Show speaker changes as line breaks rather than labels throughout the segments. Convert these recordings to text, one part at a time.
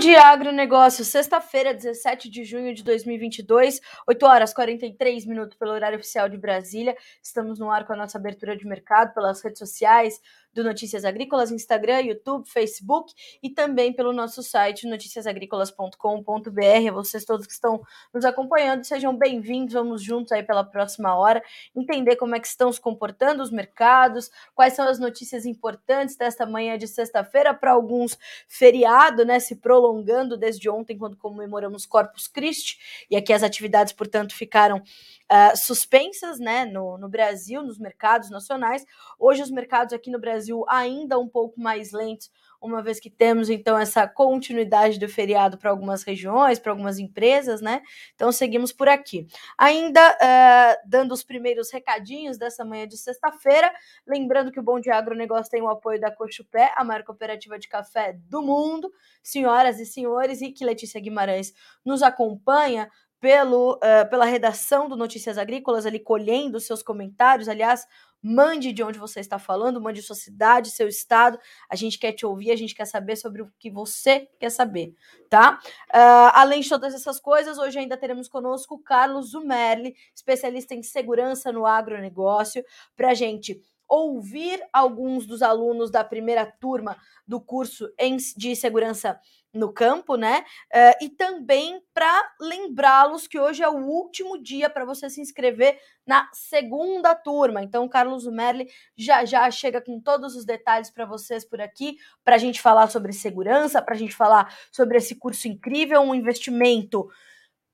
Dia, agronegócio. Sexta-feira, 17 de junho de 2022, 8 horas 43 minutos pelo horário oficial de Brasília. Estamos no ar com a nossa abertura de mercado pelas redes sociais, do Notícias Agrícolas, Instagram, YouTube, Facebook e também pelo nosso site noticiasagricolas.com.br. Vocês todos que estão nos acompanhando, sejam bem-vindos. Vamos juntos aí pela próxima hora entender como é que estão se comportando os mercados, quais são as notícias importantes desta manhã de sexta-feira para alguns feriado, né, se prolongando desde ontem quando comemoramos Corpus Christi e aqui as atividades, portanto, ficaram uh, suspensas né, no, no Brasil, nos mercados nacionais. Hoje, os mercados aqui no Brasil ainda um pouco mais lentos, uma vez que temos então essa continuidade do feriado para algumas regiões, para algumas empresas, né? Então seguimos por aqui. Ainda uh, dando os primeiros recadinhos dessa manhã de sexta-feira, lembrando que o Bom Dia Agronegócio tem o apoio da Cochupé, a maior cooperativa de café do mundo, senhoras e senhores, e que Letícia Guimarães nos acompanha pelo, uh, pela redação do Notícias Agrícolas, ali colhendo seus comentários. Aliás, mande de onde você está falando, mande sua cidade, seu estado. A gente quer te ouvir, a gente quer saber sobre o que você quer saber, tá? Uh, além de todas essas coisas, hoje ainda teremos conosco o Carlos Zumerli, especialista em segurança no agronegócio, para gente ouvir alguns dos alunos da primeira turma do curso de segurança no campo, né? Uh, e também para lembrá-los que hoje é o último dia para você se inscrever na segunda turma. Então, Carlos Merli já já chega com todos os detalhes para vocês por aqui, para a gente falar sobre segurança, para a gente falar sobre esse curso incrível, um investimento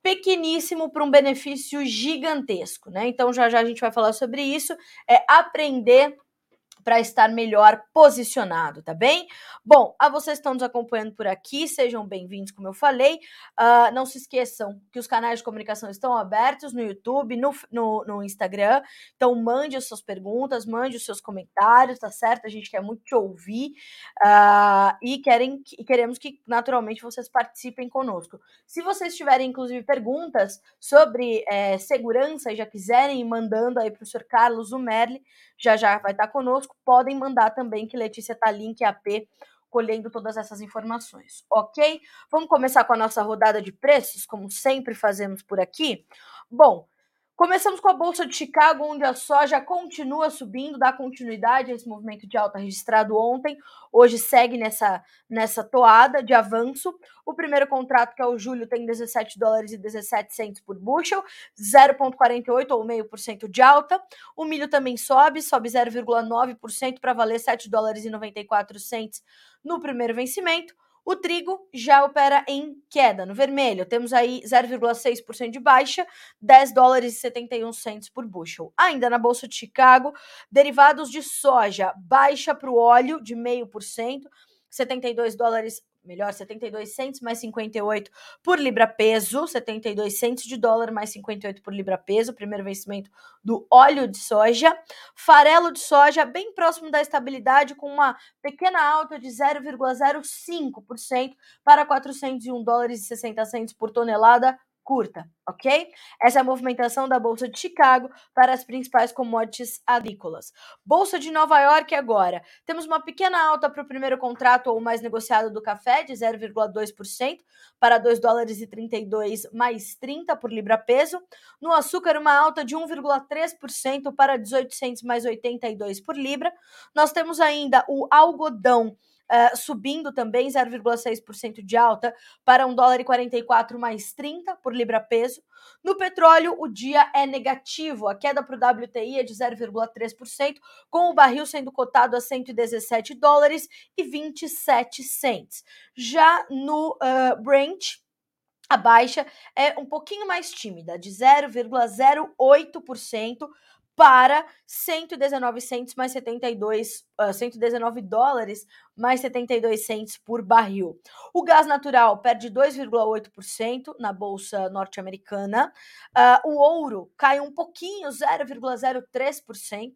pequeníssimo para um benefício gigantesco, né? Então, já já a gente vai falar sobre isso. É aprender para estar melhor posicionado, tá bem? Bom, a vocês que estão nos acompanhando por aqui, sejam bem-vindos, como eu falei. Uh, não se esqueçam que os canais de comunicação estão abertos no YouTube, no, no, no, Instagram. Então, mande as suas perguntas, mande os seus comentários, tá certo? A gente quer muito te ouvir uh, e, querem, e queremos que, naturalmente, vocês participem conosco. Se vocês tiverem, inclusive, perguntas sobre é, segurança e já quiserem ir mandando aí para o senhor Carlos Umerli, já já vai estar conosco. Podem mandar também, que Letícia tá link AP colhendo todas essas informações, ok? Vamos começar com a nossa rodada de preços, como sempre fazemos por aqui. Bom, Começamos com a Bolsa de Chicago, onde a soja continua subindo, dá continuidade a esse movimento de alta registrado ontem. Hoje segue nessa, nessa toada de avanço. O primeiro contrato, que é o julho, tem 17 dólares e 17 centos por bushel, 0,48 ou meio por cento de alta. O milho também sobe, sobe 0,9% para valer 7 dólares e 94 centos no primeiro vencimento. O trigo já opera em queda, no vermelho. Temos aí 0,6% de baixa, 10 dólares e 71 centos por bushel. Ainda na Bolsa de Chicago, derivados de soja, baixa para o óleo de 0,5%, 72 dólares melhor 72 centos mais 58 por libra peso, 72 centos de dólar mais 58 por libra peso, primeiro vencimento do óleo de soja. Farelo de soja bem próximo da estabilidade com uma pequena alta de 0,05% para 401 dólares e 60 centos por tonelada curta, ok? Essa é a movimentação da Bolsa de Chicago para as principais commodities agrícolas. Bolsa de Nova York agora. Temos uma pequena alta para o primeiro contrato ou mais negociado do café, de 0,2% para 2 dólares e 32 mais 30 por libra peso. No açúcar, uma alta de 1,3% para 1800 mais 82 por libra. Nós temos ainda o algodão uh, subindo também 0,6% de alta para 1 dólar e 44 mais 30 por libra peso. No petróleo, o dia é negativo, a queda para o WTI é de 0,3%, com o barril sendo cotado a 117 dólares e 27 cents. Já no uh, Brent, a baixa é um pouquinho mais tímida, de 0,08% para 119 centos mais 72, uh, 119 dólares mais 72 centos por barril. O gás natural perde 2,8% na bolsa norte-americana. Uh, o ouro cai um pouquinho, 0,03%.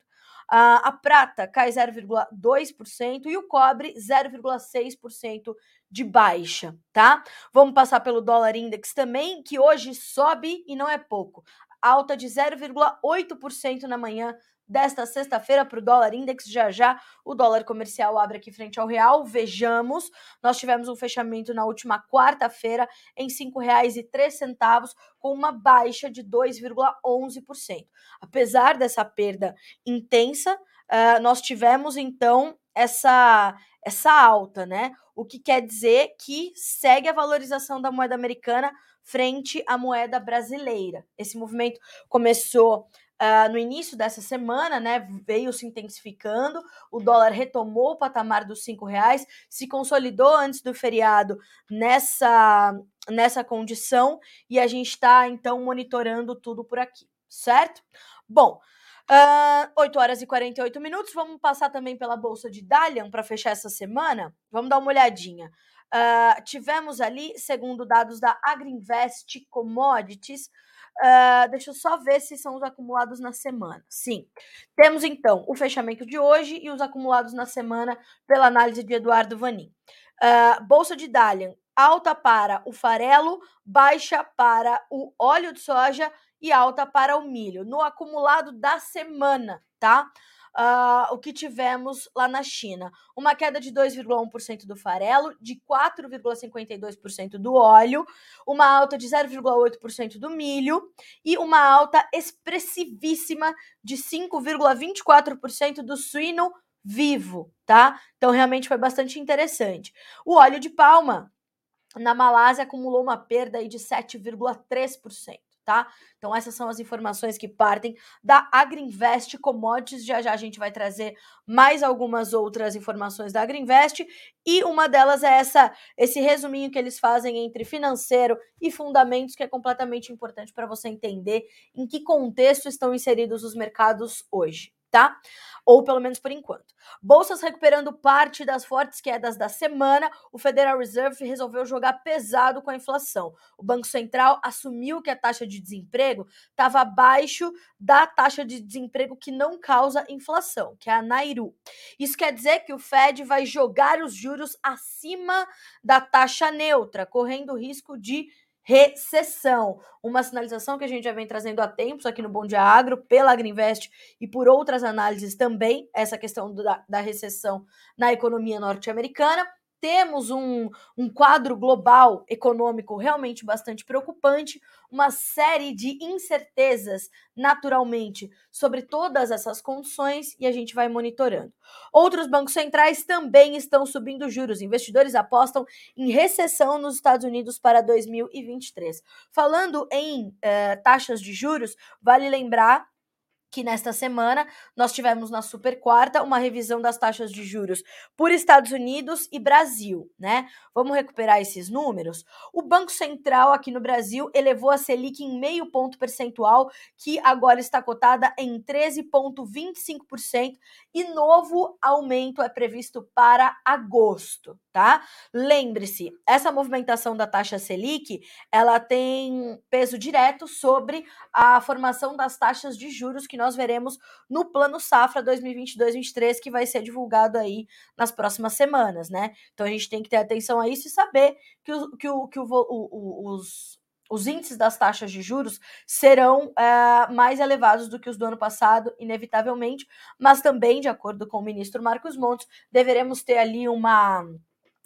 Uh, a prata cai 0,2% e o cobre 0,6% de baixa, tá? Vamos passar pelo dólar index também, que hoje sobe e não é pouco alta de 0,8% na manhã desta sexta-feira para o dólar index. Já já o dólar comercial abre aqui frente ao real. Vejamos, nós tivemos um fechamento na última quarta-feira em R$ 5,03, com uma baixa de 2,11%. Apesar dessa perda intensa, uh, nós tivemos então essa essa alta, né? O que quer dizer que segue a valorização da moeda americana frente à moeda brasileira. Esse movimento começou Uh, no início dessa semana, né, veio se intensificando, o dólar retomou o patamar dos cinco reais, se consolidou antes do feriado nessa, nessa condição e a gente está então monitorando tudo por aqui, certo? Bom, Uh, 8 horas e 48 minutos. Vamos passar também pela Bolsa de Dalian para fechar essa semana. Vamos dar uma olhadinha. Uh, tivemos ali, segundo dados da Agriinvest Commodities, uh, deixa eu só ver se são os acumulados na semana. Sim. Temos então o fechamento de hoje e os acumulados na semana pela análise de Eduardo Vanin. Uh, Bolsa de Dalian, alta para o farelo, baixa para o óleo de soja e alta para o milho. No acumulado da semana, tá? Uh, o que tivemos lá na China. Uma queda de 2,1% do farelo, de 4,52% do óleo, uma alta de 0,8% do milho e uma alta expressivíssima de 5,24% do suíno vivo, tá? Então realmente foi bastante interessante. O óleo de palma na Malásia acumulou uma perda aí de 7,3% tá? Então essas são as informações que partem da Agriinvest Commodities. Já já a gente vai trazer mais algumas outras informações da Agriinvest e uma delas é essa esse resuminho que eles fazem entre financeiro e fundamentos que é completamente importante para você entender em que contexto estão inseridos os mercados hoje tá? Ou pelo menos por enquanto. Bolsas recuperando parte das fortes quedas da semana, o Federal Reserve resolveu jogar pesado com a inflação. O Banco Central assumiu que a taxa de desemprego estava abaixo da taxa de desemprego que não causa inflação, que é a Nairu. Isso quer dizer que o Fed vai jogar os juros acima da taxa neutra, correndo o risco de recessão. Uma sinalização que a gente já vem trazendo há tempos aqui no Bom Dia Agro, pela Agriinvest e por outras análises também, essa questão da, da recessão na economia norte-americana temos um, um quadro global econômico realmente bastante preocupante, uma série de incertezas, naturalmente, sobre todas essas condições e a gente vai monitorando. Outros bancos centrais também estão subindo juros. Investidores apostam em recessão nos Estados Unidos para 2023. Falando em eh, taxas de juros, vale lembrar que nesta semana nós tivemos na super quarta uma revisão das taxas de juros por Estados Unidos e Brasil, né? Vamos recuperar esses números. O Banco Central aqui no Brasil elevou a Selic em meio ponto percentual, que agora está cotada em 13,25% e novo aumento é previsto para agosto, tá? Lembre-se, essa movimentação da taxa Selic, ela tem peso direto sobre a formação das taxas de juros que nós veremos no Plano Safra 2022-23, que vai ser divulgado aí nas próximas semanas, né? Então a gente tem que ter atenção a isso e saber que, o, que, o, que o, o, os, os índices das taxas de juros serão é, mais elevados do que os do ano passado, inevitavelmente, mas também, de acordo com o ministro Marcos Montes, deveremos ter ali uma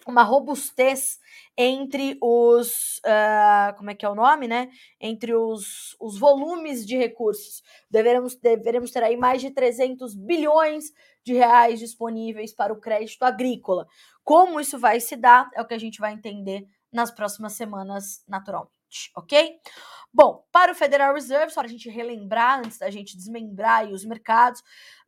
uma robustez entre os uh, como é que é o nome, né? Entre os, os volumes de recursos. Deveremos, deveremos ter aí mais de 300 bilhões de reais disponíveis para o crédito agrícola. Como isso vai se dar é o que a gente vai entender nas próximas semanas, naturalmente, ok? Bom, para o Federal Reserve, só para a gente relembrar antes da gente desmembrar os mercados,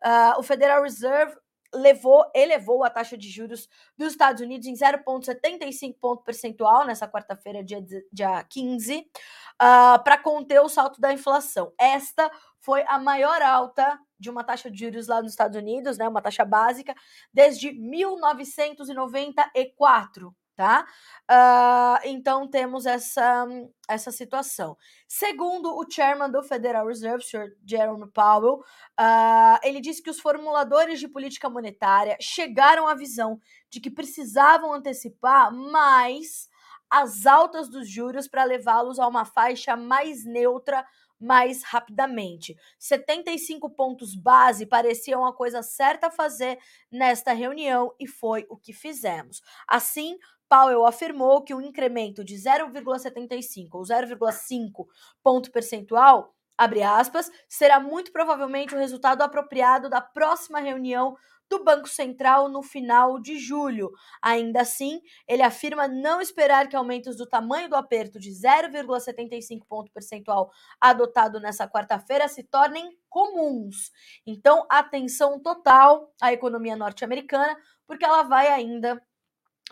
uh, o Federal Reserve levou, elevou a taxa de juros dos Estados Unidos em 0,75 ponto percentual nessa quarta-feira, dia, dia 15, uh, para conter o salto da inflação. Esta foi a maior alta de uma taxa de juros lá nos Estados Unidos, né, uma taxa básica, desde 1994 tá? Uh, então temos essa, essa situação. Segundo o chairman do Federal Reserve, Sr. Jerome Powell, uh, ele disse que os formuladores de política monetária chegaram à visão de que precisavam antecipar mais as altas dos juros para levá-los a uma faixa mais neutra mais rapidamente. 75 pontos base pareciam a coisa certa a fazer nesta reunião e foi o que fizemos. Assim, Powell afirmou que o incremento de 0,75 ou 0,5 ponto percentual abre aspas, será muito provavelmente o resultado apropriado da próxima reunião do Banco Central no final de julho. Ainda assim, ele afirma não esperar que aumentos do tamanho do aperto de 0,75 ponto percentual adotado nessa quarta-feira se tornem comuns. Então, atenção total à economia norte-americana, porque ela vai ainda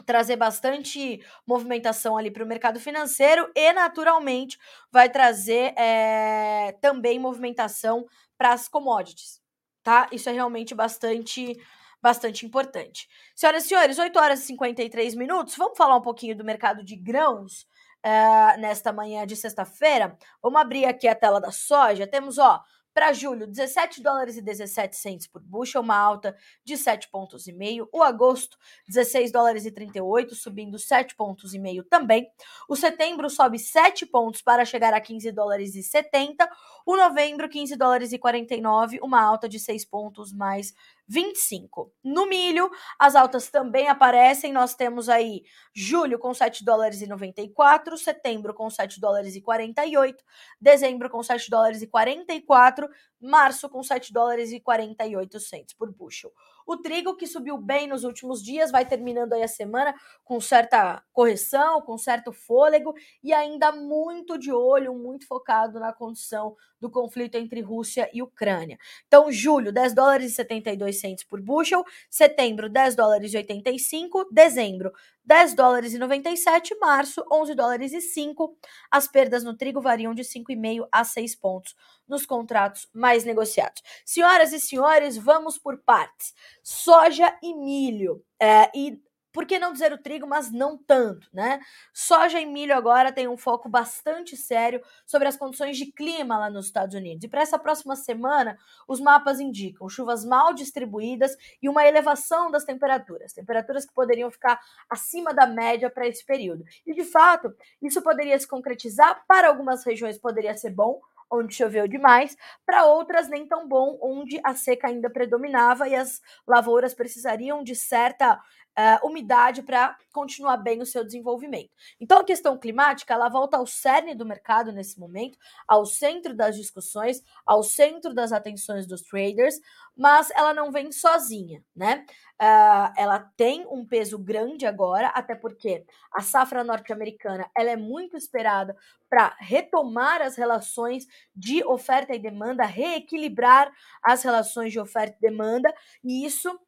trazer bastante movimentação ali para o mercado financeiro e, naturalmente, vai trazer é, também movimentação para as commodities, tá? Isso é realmente bastante bastante importante. Senhoras e senhores, 8 horas e 53 minutos, vamos falar um pouquinho do mercado de grãos uh, nesta manhã de sexta-feira. Vamos abrir aqui a tela da soja. Temos, ó, para julho, 17 dólares e 17 centes por bushel, uma alta de 7 pontos. O agosto, 16 dólares e 38, subindo 7 pontos também. O setembro sobe 7 pontos para chegar a 15 dólares e 70. O novembro, 15 dólares e 49, uma alta de 6 pontos mais 25. No milho, as altas também aparecem. Nós temos aí julho com 7 dólares e 94, setembro com 7 dólares e 48, dezembro com 7 dólares e 44, março com 7 dólares e 48 centos por bushel. O trigo que subiu bem nos últimos dias vai terminando aí a semana com certa correção, com certo fôlego e ainda muito de olho, muito focado na condição do conflito entre Rússia e Ucrânia. Então, julho, 10 dólares e 72 centos por bushel, setembro, 10 dólares e 85, dezembro, 10 dólares e 97, março, 11 dólares e 5. As perdas no trigo variam de 5,5 a 6 pontos nos contratos mais negociados. Senhoras e senhores, vamos por partes. Soja e milho. É, e por que não dizer o trigo, mas não tanto, né? Soja e milho agora tem um foco bastante sério sobre as condições de clima lá nos Estados Unidos. E para essa próxima semana, os mapas indicam chuvas mal distribuídas e uma elevação das temperaturas, temperaturas que poderiam ficar acima da média para esse período. E de fato, isso poderia se concretizar para algumas regiões poderia ser bom, onde choveu demais, para outras nem tão bom, onde a seca ainda predominava e as lavouras precisariam de certa uh, umidade para continuar bem o seu desenvolvimento. Então, a questão climática ela volta ao cerne do mercado nesse momento, ao centro das discussões, ao centro das atenções dos traders, mas ela não vem sozinha, né? Uh, ela tem um peso grande agora, até porque a safra norte-americana ela é muito esperada para retomar as relações de oferta e demanda, reequilibrar as relações de oferta e demanda, e isso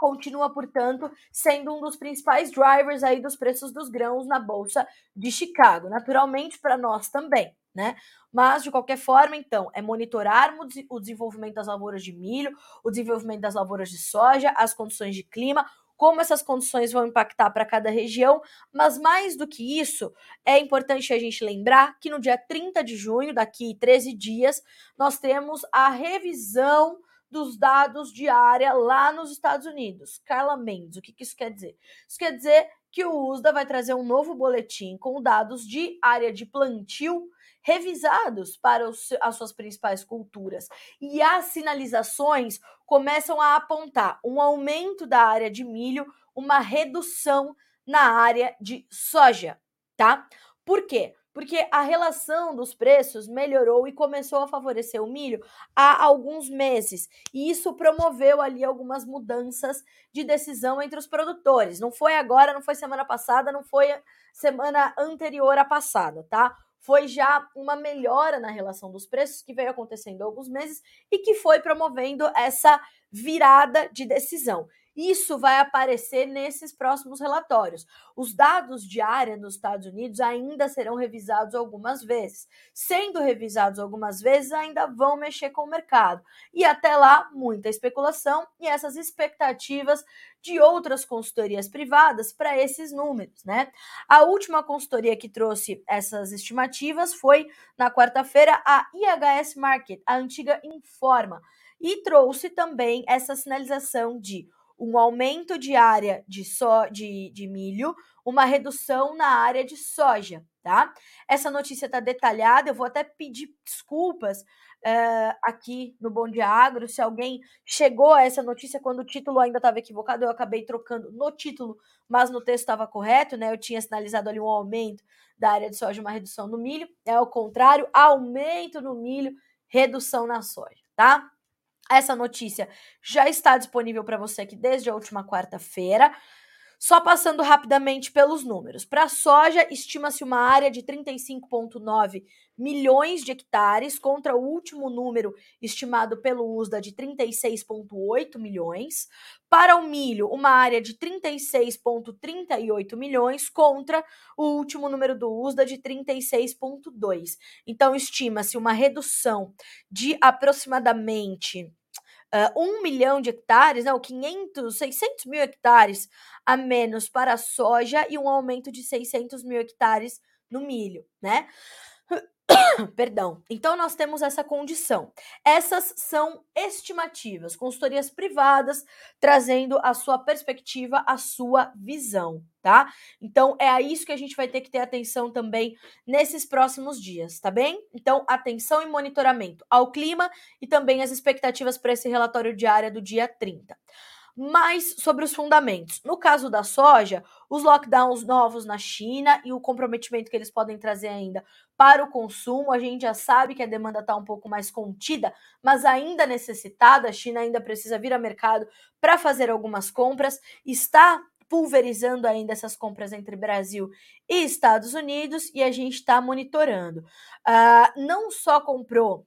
continua, portanto, sendo um dos principais drivers aí dos preços dos grãos na bolsa de Chicago. Naturalmente, para nós também, né? Mas, de qualquer forma, então, é monitorarmos o desenvolvimento das lavouras de milho, o desenvolvimento das lavouras de soja, as condições de clima, como essas condições vão impactar para cada região, mas mais do que isso, é importante a gente lembrar que no dia 30 de junho, daqui 13 dias, nós temos a revisão dos dados de área lá nos Estados Unidos. Carla Mendes, o que, que isso quer dizer? Isso quer dizer que o USDA vai trazer um novo boletim com dados de área de plantio revisados para os, as suas principais culturas. E as sinalizações começam a apontar um aumento da área de milho, uma redução na área de soja, tá? Por quê? Porque a relação dos preços melhorou e começou a favorecer o milho há alguns meses. E isso promoveu ali algumas mudanças de decisão entre os produtores. Não foi agora, não foi semana passada, não foi semana anterior à passada, tá? Foi já uma melhora na relação dos preços que veio acontecendo há alguns meses e que foi promovendo essa virada de decisão. Isso vai aparecer nesses próximos relatórios. Os dados de área nos Estados Unidos ainda serão revisados algumas vezes. Sendo revisados algumas vezes, ainda vão mexer com o mercado. E até lá, muita especulação e essas expectativas de outras consultorias privadas para esses números, né? A última consultoria que trouxe essas estimativas foi na quarta-feira a IHS Market, a antiga Informa, e trouxe também essa sinalização de um aumento de área de, so, de, de milho, uma redução na área de soja, tá? Essa notícia está detalhada, eu vou até pedir desculpas uh, aqui no Bom Dia Agro, se alguém chegou a essa notícia quando o título ainda estava equivocado, eu acabei trocando no título, mas no texto estava correto, né? Eu tinha sinalizado ali um aumento da área de soja, uma redução no milho, é o contrário, aumento no milho, redução na soja, tá? Essa notícia já está disponível para você aqui desde a última quarta-feira. Só passando rapidamente pelos números. Para a soja, estima-se uma área de 35,9 milhões de hectares, contra o último número estimado pelo USDA de 36,8 milhões. Para o milho, uma área de 36,38 milhões, contra o último número do USDA de 36,2. Então, estima-se uma redução de aproximadamente uh, 1 milhão de hectares, não, 500, 600 mil hectares a menos para a soja e um aumento de 600 mil hectares no milho, né? Perdão. Então nós temos essa condição. Essas são estimativas, consultorias privadas trazendo a sua perspectiva, a sua visão, tá? Então é a isso que a gente vai ter que ter atenção também nesses próximos dias, tá bem? Então atenção e monitoramento ao clima e também as expectativas para esse relatório diário do dia 30 mais sobre os fundamentos. No caso da soja, os lockdowns novos na China e o comprometimento que eles podem trazer ainda para o consumo, a gente já sabe que a demanda está um pouco mais contida, mas ainda necessitada. A China ainda precisa vir ao mercado para fazer algumas compras, está pulverizando ainda essas compras entre Brasil e Estados Unidos e a gente está monitorando. Uh, não só comprou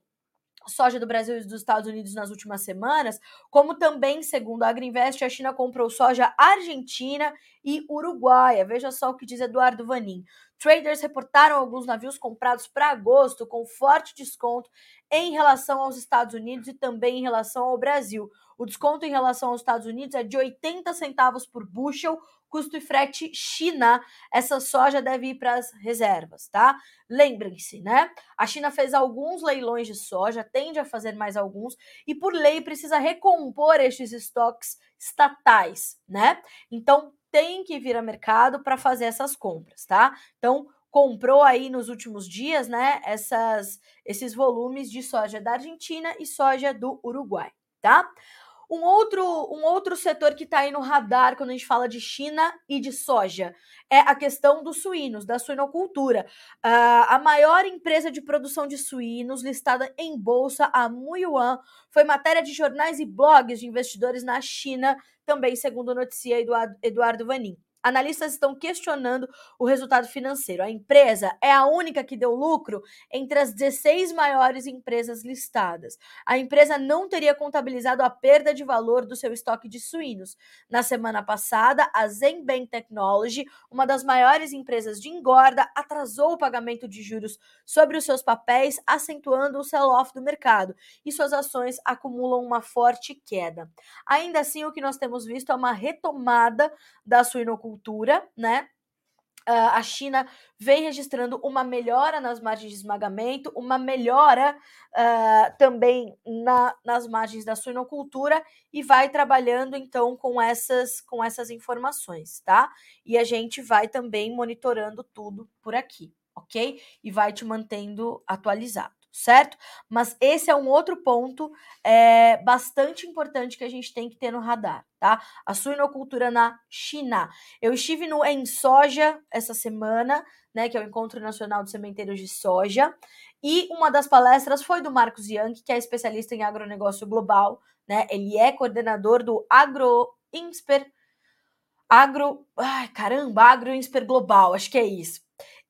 soja do Brasil e dos Estados Unidos nas últimas semanas, como também, segundo a Agriinvest, a China comprou soja argentina e uruguaia. Veja só o que diz Eduardo Vanin. Traders reportaram alguns navios comprados para agosto com forte desconto em relação aos Estados Unidos e também em relação ao Brasil. O desconto em relação aos Estados Unidos é de 80 centavos por bushel, custo e frete China. Essa soja deve ir para as reservas, tá? Lembrem-se, né? A China fez alguns leilões de soja, tende a fazer mais alguns, e por lei precisa recompor estes estoques estatais, né? Então tem que vir a mercado para fazer essas compras, tá? Então comprou aí nos últimos dias, né, essas, esses volumes de soja da Argentina e soja do Uruguai, tá? Um outro, um outro setor que está aí no radar quando a gente fala de China e de soja é a questão dos suínos, da suinocultura. Uh, a maior empresa de produção de suínos listada em bolsa, a Muyuan, foi matéria de jornais e blogs de investidores na China, também segundo noticia Eduardo, Eduardo Vanin. Analistas estão questionando o resultado financeiro. A empresa é a única que deu lucro entre as 16 maiores empresas listadas. A empresa não teria contabilizado a perda de valor do seu estoque de suínos. Na semana passada, a Zenbank Technology, uma das maiores empresas de engorda, atrasou o pagamento de juros sobre os seus papéis, acentuando o sell-off do mercado, e suas ações acumulam uma forte queda. Ainda assim, o que nós temos visto é uma retomada da suinocultura agricultura, né? Uh, a China vem registrando uma melhora nas margens de esmagamento, uma melhora uh, também na, nas margens da suinocultura e vai trabalhando então com essas, com essas informações, tá? E a gente vai também monitorando tudo por aqui, ok? E vai te mantendo atualizado certo? Mas esse é um outro ponto é, bastante importante que a gente tem que ter no radar, tá? A suinocultura na China. Eu estive no Em Soja essa semana, né, que é o Encontro Nacional de Sementeiros de Soja, e uma das palestras foi do Marcos Young, que é especialista em agronegócio global, né? Ele é coordenador do Agro Insper Agro, ai caramba, Agro Insper Global, acho que é isso.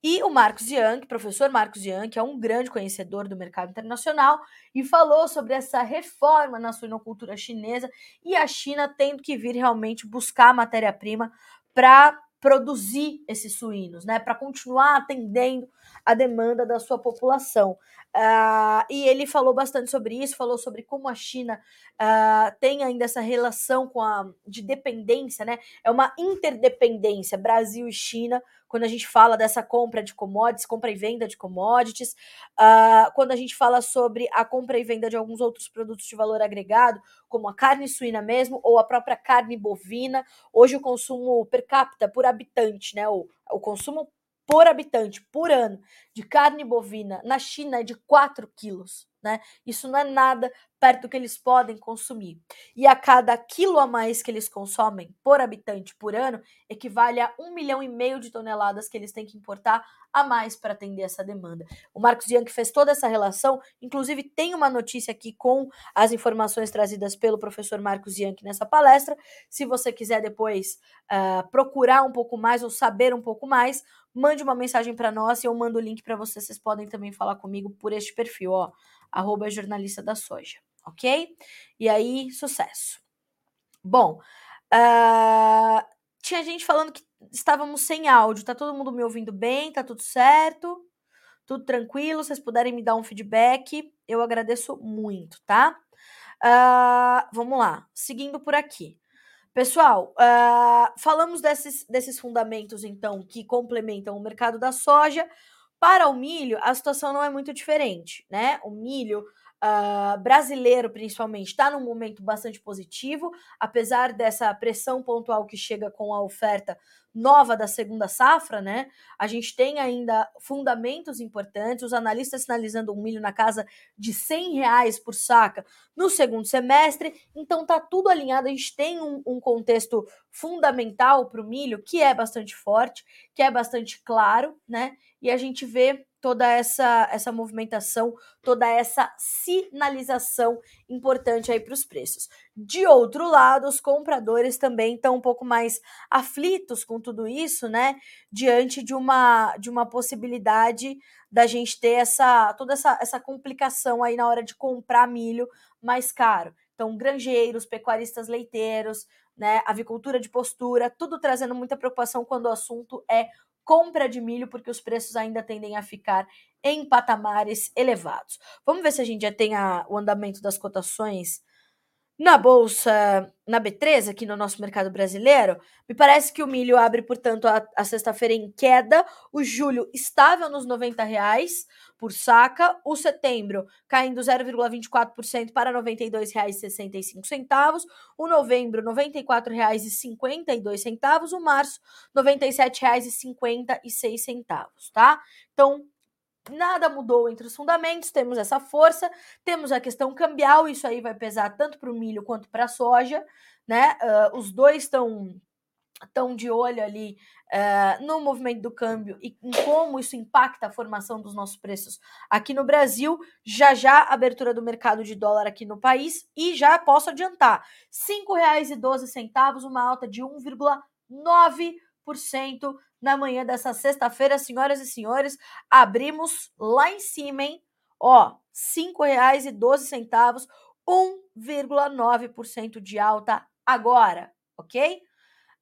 E o Marcos Young, professor Marcos Young, que é um grande conhecedor do mercado internacional, e falou sobre essa reforma na suinocultura chinesa e a China tendo que vir realmente buscar matéria-prima para produzir esses suínos, né? Para continuar atendendo a demanda da sua população. Uh, e ele falou bastante sobre isso, falou sobre como a China uh, tem ainda essa relação com a de dependência, né? É uma interdependência Brasil e China quando a gente fala dessa compra de commodities, compra e venda de commodities, uh, quando a gente fala sobre a compra e venda de alguns outros produtos de valor agregado, como a carne suína mesmo, ou a própria carne bovina. Hoje o consumo per capita por habitante, né? O, o consumo por habitante por ano de carne bovina na China é de 4 quilos. Né? Isso não é nada perto do que eles podem consumir. E a cada quilo a mais que eles consomem por habitante por ano, equivale a um milhão e meio de toneladas que eles têm que importar a mais para atender essa demanda. O Marcos Young fez toda essa relação, inclusive tem uma notícia aqui com as informações trazidas pelo professor Marcos Young nessa palestra. Se você quiser depois uh, procurar um pouco mais ou saber um pouco mais, mande uma mensagem para nós e eu mando o link para vocês. Vocês podem também falar comigo por este perfil, ó arroba jornalista da soja, ok? E aí, sucesso. Bom, uh, tinha gente falando que estávamos sem áudio, tá todo mundo me ouvindo bem, tá tudo certo? Tudo tranquilo? Vocês puderem me dar um feedback, eu agradeço muito, tá? Uh, vamos lá, seguindo por aqui. Pessoal, uh, falamos desses, desses fundamentos, então, que complementam o mercado da soja. Para o milho, a situação não é muito diferente, né? O milho uh, brasileiro, principalmente, está num momento bastante positivo, apesar dessa pressão pontual que chega com a oferta nova da segunda safra, né? A gente tem ainda fundamentos importantes, os analistas sinalizando um milho na casa de 100 reais por saca no segundo semestre, então tá tudo alinhado, a gente tem um, um contexto fundamental para o milho que é bastante forte, que é bastante claro, né? E a gente vê toda essa, essa movimentação, toda essa sinalização importante aí para os preços. De outro lado, os compradores também estão um pouco mais aflitos com tudo isso, né? Diante de uma, de uma possibilidade da gente ter essa toda essa, essa complicação aí na hora de comprar milho mais caro. Então, granjeiros, pecuaristas leiteiros, né, avicultura de postura, tudo trazendo muita preocupação quando o assunto é compra de milho, porque os preços ainda tendem a ficar em patamares elevados. Vamos ver se a gente já tem a, o andamento das cotações na bolsa, na B3, aqui no nosso mercado brasileiro, me parece que o milho abre, portanto, a, a sexta-feira em queda, o julho estável nos 90 reais por saca, o setembro caindo 0,24% para R$ 92,65, o novembro R$ 94,52, o março R$ 97,56, tá? Então, nada mudou entre os fundamentos, temos essa força, temos a questão cambial, isso aí vai pesar tanto para o milho quanto para a soja, né? Uh, os dois estão estão de olho ali uh, no movimento do câmbio e em como isso impacta a formação dos nossos preços aqui no Brasil. Já já abertura do mercado de dólar aqui no país e já posso adiantar: R$ 5,12, uma alta de 1,9% na manhã dessa sexta-feira, senhoras e senhores, abrimos lá em cima, hein? Ó, R$ 5,12, 1,9% de alta agora, ok?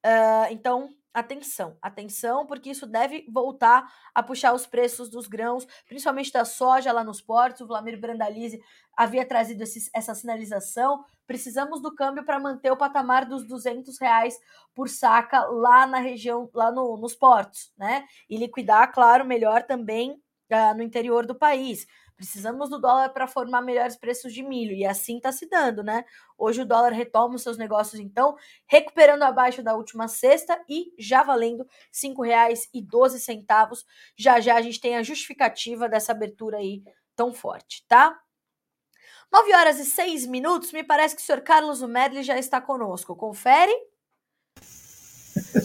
Uh, então, atenção, atenção, porque isso deve voltar a puxar os preços dos grãos, principalmente da soja lá nos portos. O Vladimir Brandalize havia trazido esse, essa sinalização. Precisamos do câmbio para manter o patamar dos 200 reais por saca lá na região, lá no, nos portos, né? E liquidar, claro, melhor também uh, no interior do país. Precisamos do dólar para formar melhores preços de milho. E assim está se dando, né? Hoje o dólar retoma os seus negócios, então, recuperando abaixo da última sexta e já valendo R$ 5,12. Já já a gente tem a justificativa dessa abertura aí tão forte, tá? 9 horas e 6 minutos, me parece que o senhor Carlos Merli já está conosco. Confere?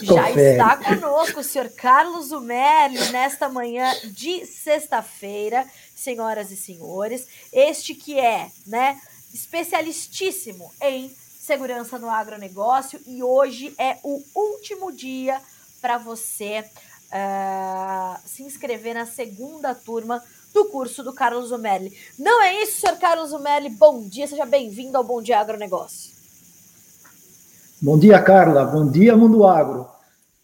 Já está conosco o senhor Carlos Umerli nesta manhã de sexta-feira, senhoras e senhores. Este que é, né, especialistíssimo em segurança no agronegócio e hoje é o último dia para você uh, se inscrever na segunda turma do curso do Carlos Umerli. Não é isso, senhor Carlos Umerli? Bom dia, seja bem-vindo ao Bom Dia Agronegócio.
Bom dia, Carla. Bom dia, Mundo Agro.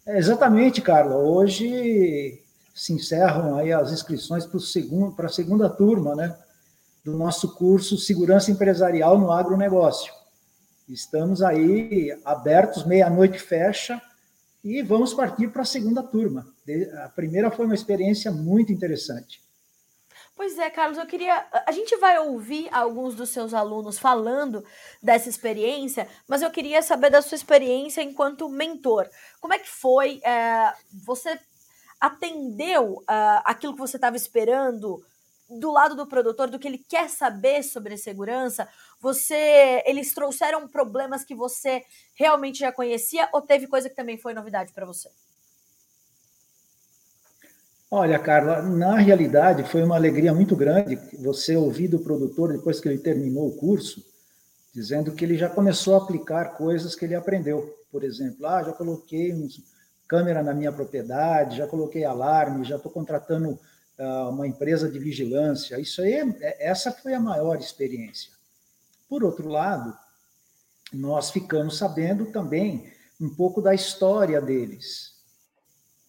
É, exatamente, Carla. Hoje se encerram aí as inscrições para segundo, a segunda turma, né, do nosso curso Segurança Empresarial no Agronegócio. Estamos aí abertos, meia-noite fecha, e vamos partir para a segunda turma. A primeira foi uma experiência muito interessante.
Pois é, Carlos, eu queria. A gente vai ouvir alguns dos seus alunos falando dessa experiência, mas eu queria saber da sua experiência enquanto mentor. Como é que foi? É, você atendeu uh, aquilo que você estava esperando do lado do produtor, do que ele quer saber sobre segurança? Você, eles trouxeram problemas que você realmente já conhecia ou teve coisa que também foi novidade para você?
Olha, Carla, na realidade foi uma alegria muito grande você ouvir do produtor depois que ele terminou o curso, dizendo que ele já começou a aplicar coisas que ele aprendeu. Por exemplo, ah, já coloquei uma câmera na minha propriedade, já coloquei alarme, já estou contratando uh, uma empresa de vigilância. Isso aí, é, essa foi a maior experiência. Por outro lado, nós ficamos sabendo também um pouco da história deles,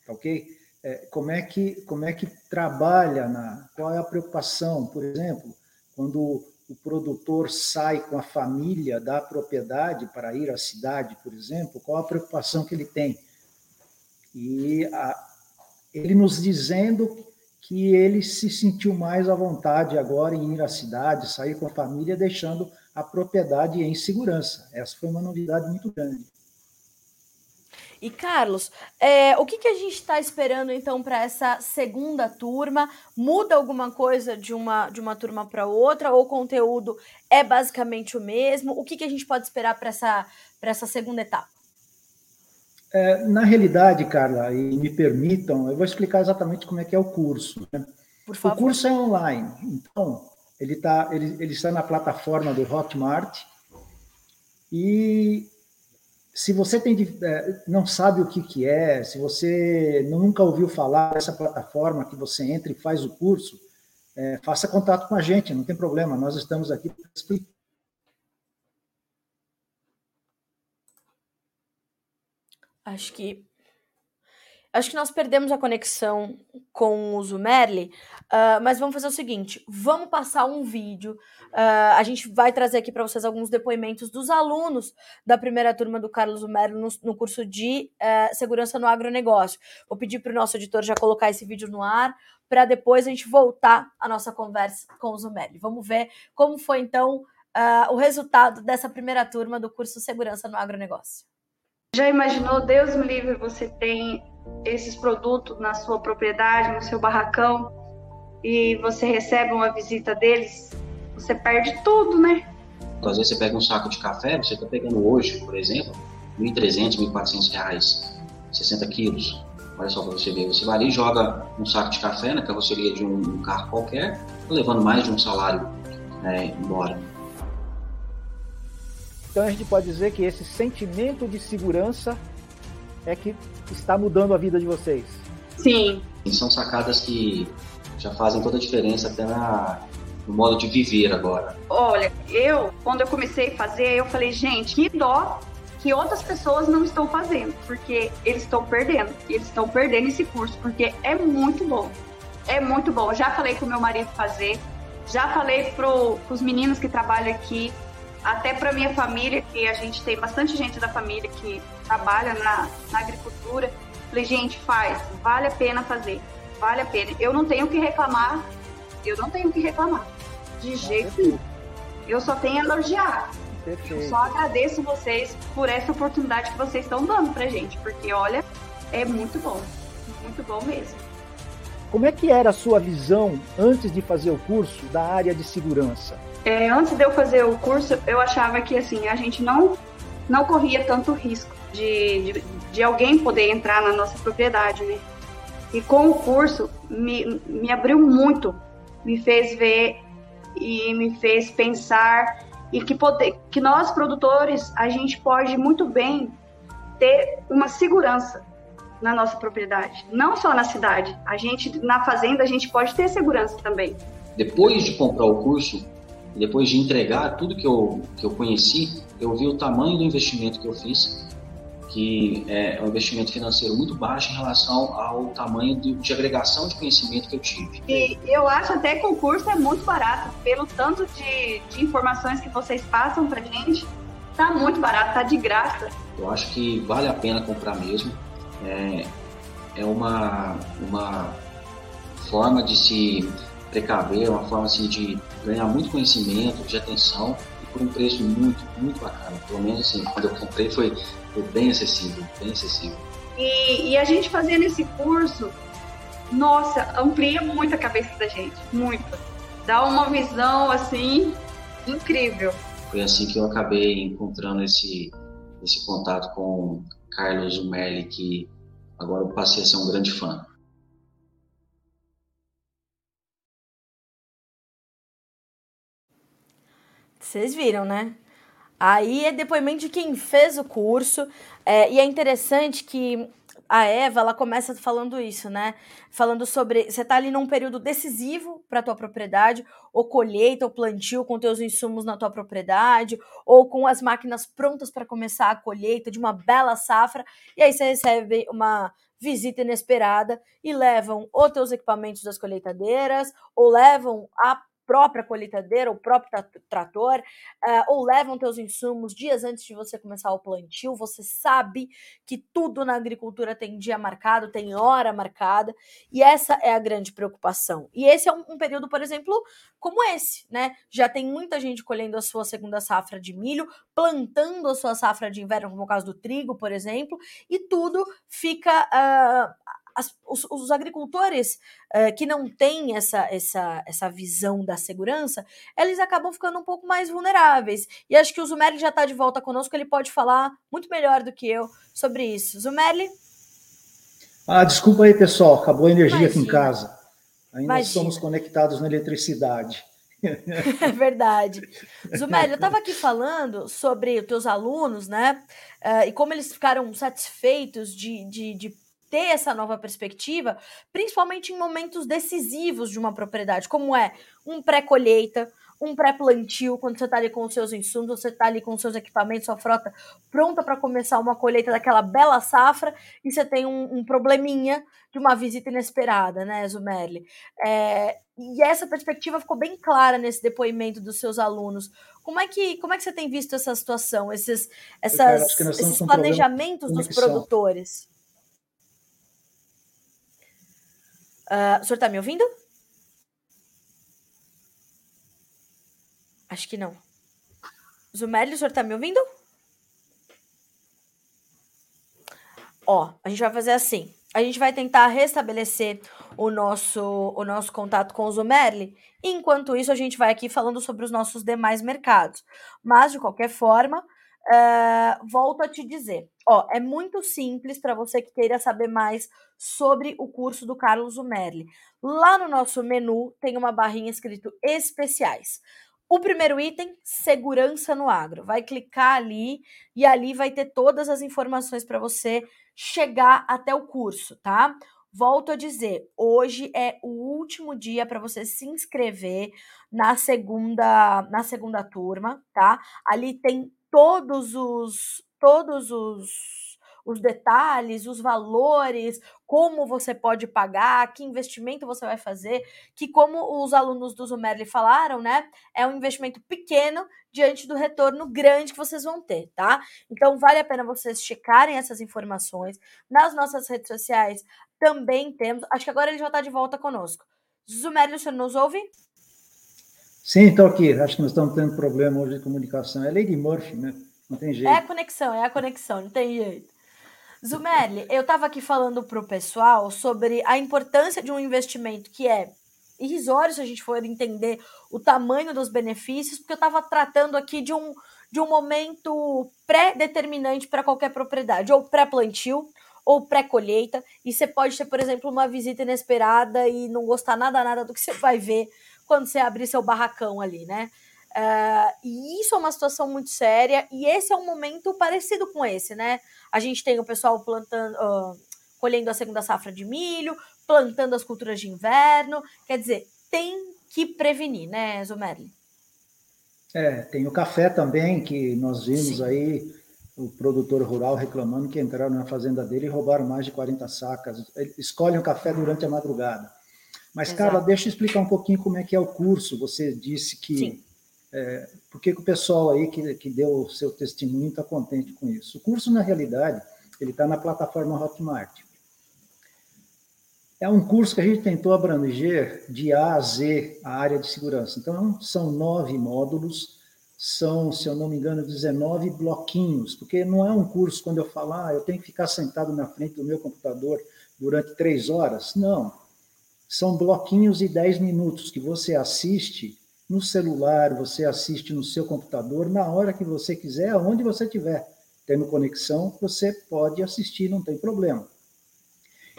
ok? é, como é que como é que trabalha na qual é a preocupação, por exemplo, quando o produtor sai com a família da propriedade para ir à cidade, por exemplo, qual a preocupação que ele tem? E a, ele nos dizendo que ele se sentiu mais à vontade agora em ir à cidade, sair com a família, deixando a propriedade em segurança. Essa foi uma novidade muito grande.
E Carlos, é, o que, que a gente está esperando então para essa segunda turma? Muda alguma coisa de uma, de uma turma para outra? Ou o conteúdo é basicamente o mesmo? O que, que a gente pode esperar para essa, essa segunda etapa?
É, na realidade, Carla, e me permitam, eu vou explicar exatamente como é que é o curso. Né? O curso é online, então ele, tá, ele, ele está na plataforma do Hotmart e se você tem, é, não sabe o que, que é, se você nunca ouviu falar dessa plataforma que você entra e faz o curso, é, faça contato com a gente, não tem problema, nós estamos aqui para explicar.
Acho que Acho que nós perdemos a conexão com o Zumerli, uh, mas vamos fazer o seguinte: vamos passar um vídeo. Uh, a gente vai trazer aqui para vocês alguns depoimentos dos alunos da primeira turma do Carlos Zumerli no, no curso de uh, segurança no agronegócio. Vou pedir para o nosso editor já colocar esse vídeo no ar para depois a gente voltar a nossa conversa com o Zumerli. Vamos ver como foi então o resultado dessa primeira turma do curso Segurança no Agronegócio.
Já imaginou, Deus me livre, você tem esses produtos na sua propriedade, no seu barracão, e você recebe uma visita deles, você perde tudo, né?
Então, às vezes você pega um saco de café, você está pegando hoje, por exemplo, R$ 1.300, R$ 1.400, 60 quilos. Olha só para você ver, você vai ali e joga um saco de café na carroceria de um, um carro qualquer, levando mais de um salário é, embora.
Então a gente pode dizer que esse sentimento de segurança é que está mudando a vida de vocês.
Sim.
São sacadas que já fazem toda a diferença até na, no modo de viver agora.
Olha, eu, quando eu comecei a fazer, eu falei, gente, que dó que outras pessoas não estão fazendo, porque eles estão perdendo. E eles estão perdendo esse curso, porque é muito bom. É muito bom. Já falei com meu marido fazer, já falei para os meninos que trabalham aqui, até para minha família, que a gente tem bastante gente da família que trabalha na, na agricultura. Falei, gente, faz, vale a pena fazer, vale a pena. Eu não tenho que reclamar, eu não tenho que reclamar, de jeito nenhum. Eu só tenho a elogiar. Eu só agradeço vocês por essa oportunidade que vocês estão dando pra gente, porque olha, é muito bom, muito bom mesmo.
Como é que era a sua visão antes de fazer o curso da área de segurança?
É, antes de eu fazer o curso, eu achava que assim a gente não não corria tanto risco de, de, de alguém poder entrar na nossa propriedade, né? E com o curso me, me abriu muito, me fez ver e me fez pensar e que poder, que nós produtores a gente pode muito bem ter uma segurança na nossa propriedade, não só na cidade. A gente na fazenda a gente pode ter segurança também.
Depois de comprar o curso, depois de entregar tudo que eu que eu conheci, eu vi o tamanho do investimento que eu fiz, que é um investimento financeiro muito baixo em relação ao tamanho de, de agregação de conhecimento que eu tive.
E eu acho até que o curso é muito barato, pelo tanto de, de informações que vocês passam para gente, tá muito barato, tá de graça.
Eu acho que vale a pena comprar mesmo. É, é uma, uma forma de se precaver, uma forma assim, de ganhar muito conhecimento, de atenção e por um preço muito, muito bacana. Pelo menos assim, quando eu comprei foi, foi bem acessível, bem acessível.
E, e a gente fazendo esse curso, nossa, amplia muito a cabeça da gente, muito. Dá uma visão assim incrível.
Foi assim que eu acabei encontrando esse, esse contato com Carlos Merli, que agora eu passei a ser um grande fã.
Vocês viram, né? Aí é depoimento de quem fez o curso. É, e é interessante que a Eva, ela começa falando isso, né? Falando sobre você tá ali num período decisivo para tua propriedade, ou colheita, ou plantio com teus insumos na tua propriedade, ou com as máquinas prontas para começar a colheita de uma bela safra, e aí você recebe uma visita inesperada e levam ou teus equipamentos das colheitadeiras, ou levam a própria colheitadeira, o próprio trator, uh, ou levam teus insumos dias antes de você começar o plantio. Você sabe que tudo na agricultura tem dia marcado, tem hora marcada, e essa é a grande preocupação. E esse é um, um período, por exemplo, como esse, né? Já tem muita gente colhendo a sua segunda safra de milho, plantando a sua safra de inverno, como o caso do trigo, por exemplo, e tudo fica uh, as, os, os, agricultores uh, que não têm essa, essa, essa visão da segurança, eles acabam ficando um pouco mais vulneráveis. E acho que o Zumerli já está de volta conosco, ele pode falar muito melhor do que eu sobre isso. Zumerli?
Ah, desculpa aí, pessoal, acabou a energia Imagina. aqui em casa. Ainda Imagina. somos conectados na eletricidade.
É verdade. Zumélia, eu estava aqui falando sobre os teus alunos, né? Uh, e como eles ficaram satisfeitos de, de, de ter essa nova perspectiva, principalmente em momentos decisivos de uma propriedade, como é um pré-colheita, um pré-plantio, quando você está ali com os seus insumos, você está ali com os seus equipamentos, sua frota pronta para começar uma colheita daquela bela safra, e você tem um, um probleminha de uma visita inesperada, né, Zumerli? É, e essa perspectiva ficou bem clara nesse depoimento dos seus alunos. Como é que, como é que você tem visto essa situação, esses, essas, esses planejamentos dos produtores? Uh, o senhor está me ouvindo? Acho que não. Zumelli, o senhor está me ouvindo? Ó, a gente vai fazer assim. A gente vai tentar restabelecer o nosso, o nosso contato com o Zumerli. Enquanto isso, a gente vai aqui falando sobre os nossos demais mercados. Mas, de qualquer forma, uh, volto a te dizer. Ó, é muito simples para você que queira saber mais sobre o curso do Carlos Umerli. Lá no nosso menu tem uma barrinha escrito especiais. O primeiro item, segurança no agro. Vai clicar ali e ali vai ter todas as informações para você chegar até o curso, tá? Volto a dizer, hoje é o último dia para você se inscrever na segunda na segunda turma, tá? Ali tem todos os todos os os detalhes, os valores, como você pode pagar, que investimento você vai fazer, que como os alunos do Zumerli falaram, né, é um investimento pequeno diante do retorno grande que vocês vão ter, tá? Então vale a pena vocês checarem essas informações. Nas nossas redes sociais também temos, acho que agora ele já está de volta conosco. Zumerli, o senhor nos ouve?
Sim, estou aqui. Acho que nós estamos tendo problema hoje de comunicação. É Lady Murphy, né? Não tem jeito.
É a conexão, é a conexão, não tem jeito. Zumelli, eu estava aqui falando para o pessoal sobre a importância de um investimento que é irrisório se a gente for entender o tamanho dos benefícios, porque eu estava tratando aqui de um, de um momento pré-determinante para qualquer propriedade, ou pré-plantio, ou pré-colheita, e você pode ter, por exemplo, uma visita inesperada e não gostar nada, nada do que você vai ver quando você abrir seu barracão ali, né? Uh, e isso é uma situação muito séria, e esse é um momento parecido com esse, né? A gente tem o pessoal plantando, uh, colhendo a segunda safra de milho, plantando as culturas de inverno. Quer dizer, tem que prevenir, né, Zumerli?
É, tem o café também, que nós vimos Sim. aí o produtor rural reclamando que entraram na fazenda dele e roubaram mais de 40 sacas. Escolhem o café durante a madrugada. Mas, Exato. Carla, deixa eu explicar um pouquinho como é que é o curso. Você disse que. É, por que o pessoal aí que, que deu o seu testemunho está contente com isso? O curso, na realidade, ele está na plataforma Hotmart. É um curso que a gente tentou abranger de A a Z a área de segurança. Então, são nove módulos são, se eu não me engano, 19 bloquinhos, porque não é um curso quando eu falar, ah, eu tenho que ficar sentado na frente do meu computador durante três horas. Não. São bloquinhos de 10 minutos que você assiste no celular, você assiste no seu computador, na hora que você quiser, aonde você estiver. Tendo conexão, você pode assistir, não tem problema.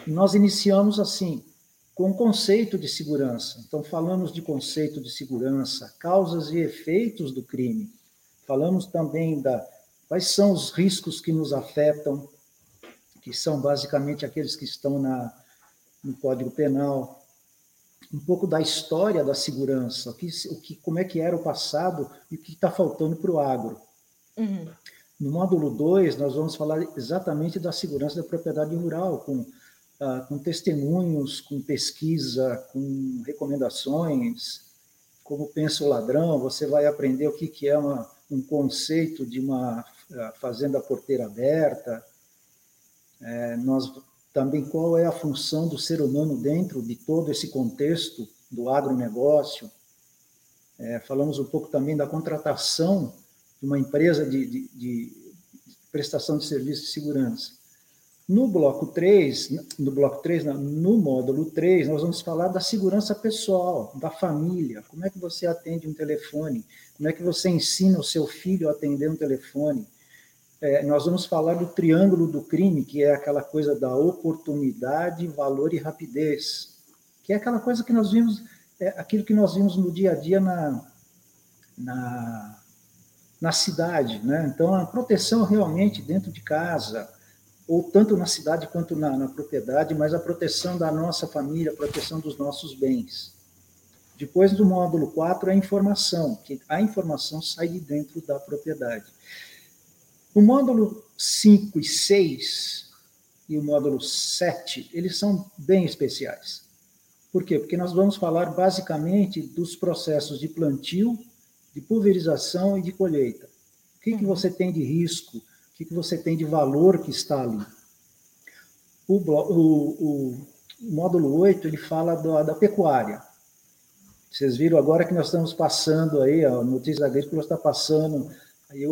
E nós iniciamos assim, com o conceito de segurança. Então, falamos de conceito de segurança, causas e efeitos do crime. Falamos também da quais são os riscos que nos afetam, que são basicamente aqueles que estão na, no Código Penal. Um pouco da história da segurança, o que, o que, como é que era o passado e o que está faltando para o agro. Uhum. No módulo 2, nós vamos falar exatamente da segurança da propriedade rural, com ah, com testemunhos, com pesquisa, com recomendações. Como pensa o ladrão, você vai aprender o que, que é uma, um conceito de uma ah, fazenda porteira aberta. É, nós também qual é a função do ser humano dentro de todo esse contexto do agronegócio. É, falamos um pouco também da contratação de uma empresa de, de, de prestação de serviço de segurança. No bloco 3, no bloco 3, no módulo 3, nós vamos falar da segurança pessoal, da família, como é que você atende um telefone, como é que você ensina o seu filho a atender um telefone. É, nós vamos falar do triângulo do crime, que é aquela coisa da oportunidade, valor e rapidez, que é aquela coisa que nós vimos, é aquilo que nós vimos no dia a dia na, na, na cidade. Né? Então, a proteção realmente dentro de casa, ou tanto na cidade quanto na, na, propriedade, mas a proteção da nossa família, a proteção dos nossos bens. Depois do módulo 4, a informação, que a informação sai de dentro da propriedade. O módulo 5 e 6 e o módulo 7, eles são bem especiais. Por quê? Porque nós vamos falar basicamente dos processos de plantio, de pulverização e de colheita. O que, que uhum. você tem de risco? que, que você tem de valor que está ali. O, o, o, o módulo 8, ele fala da, da pecuária. Vocês viram agora que nós estamos passando aí, a Notícias Agrícolas está passando aí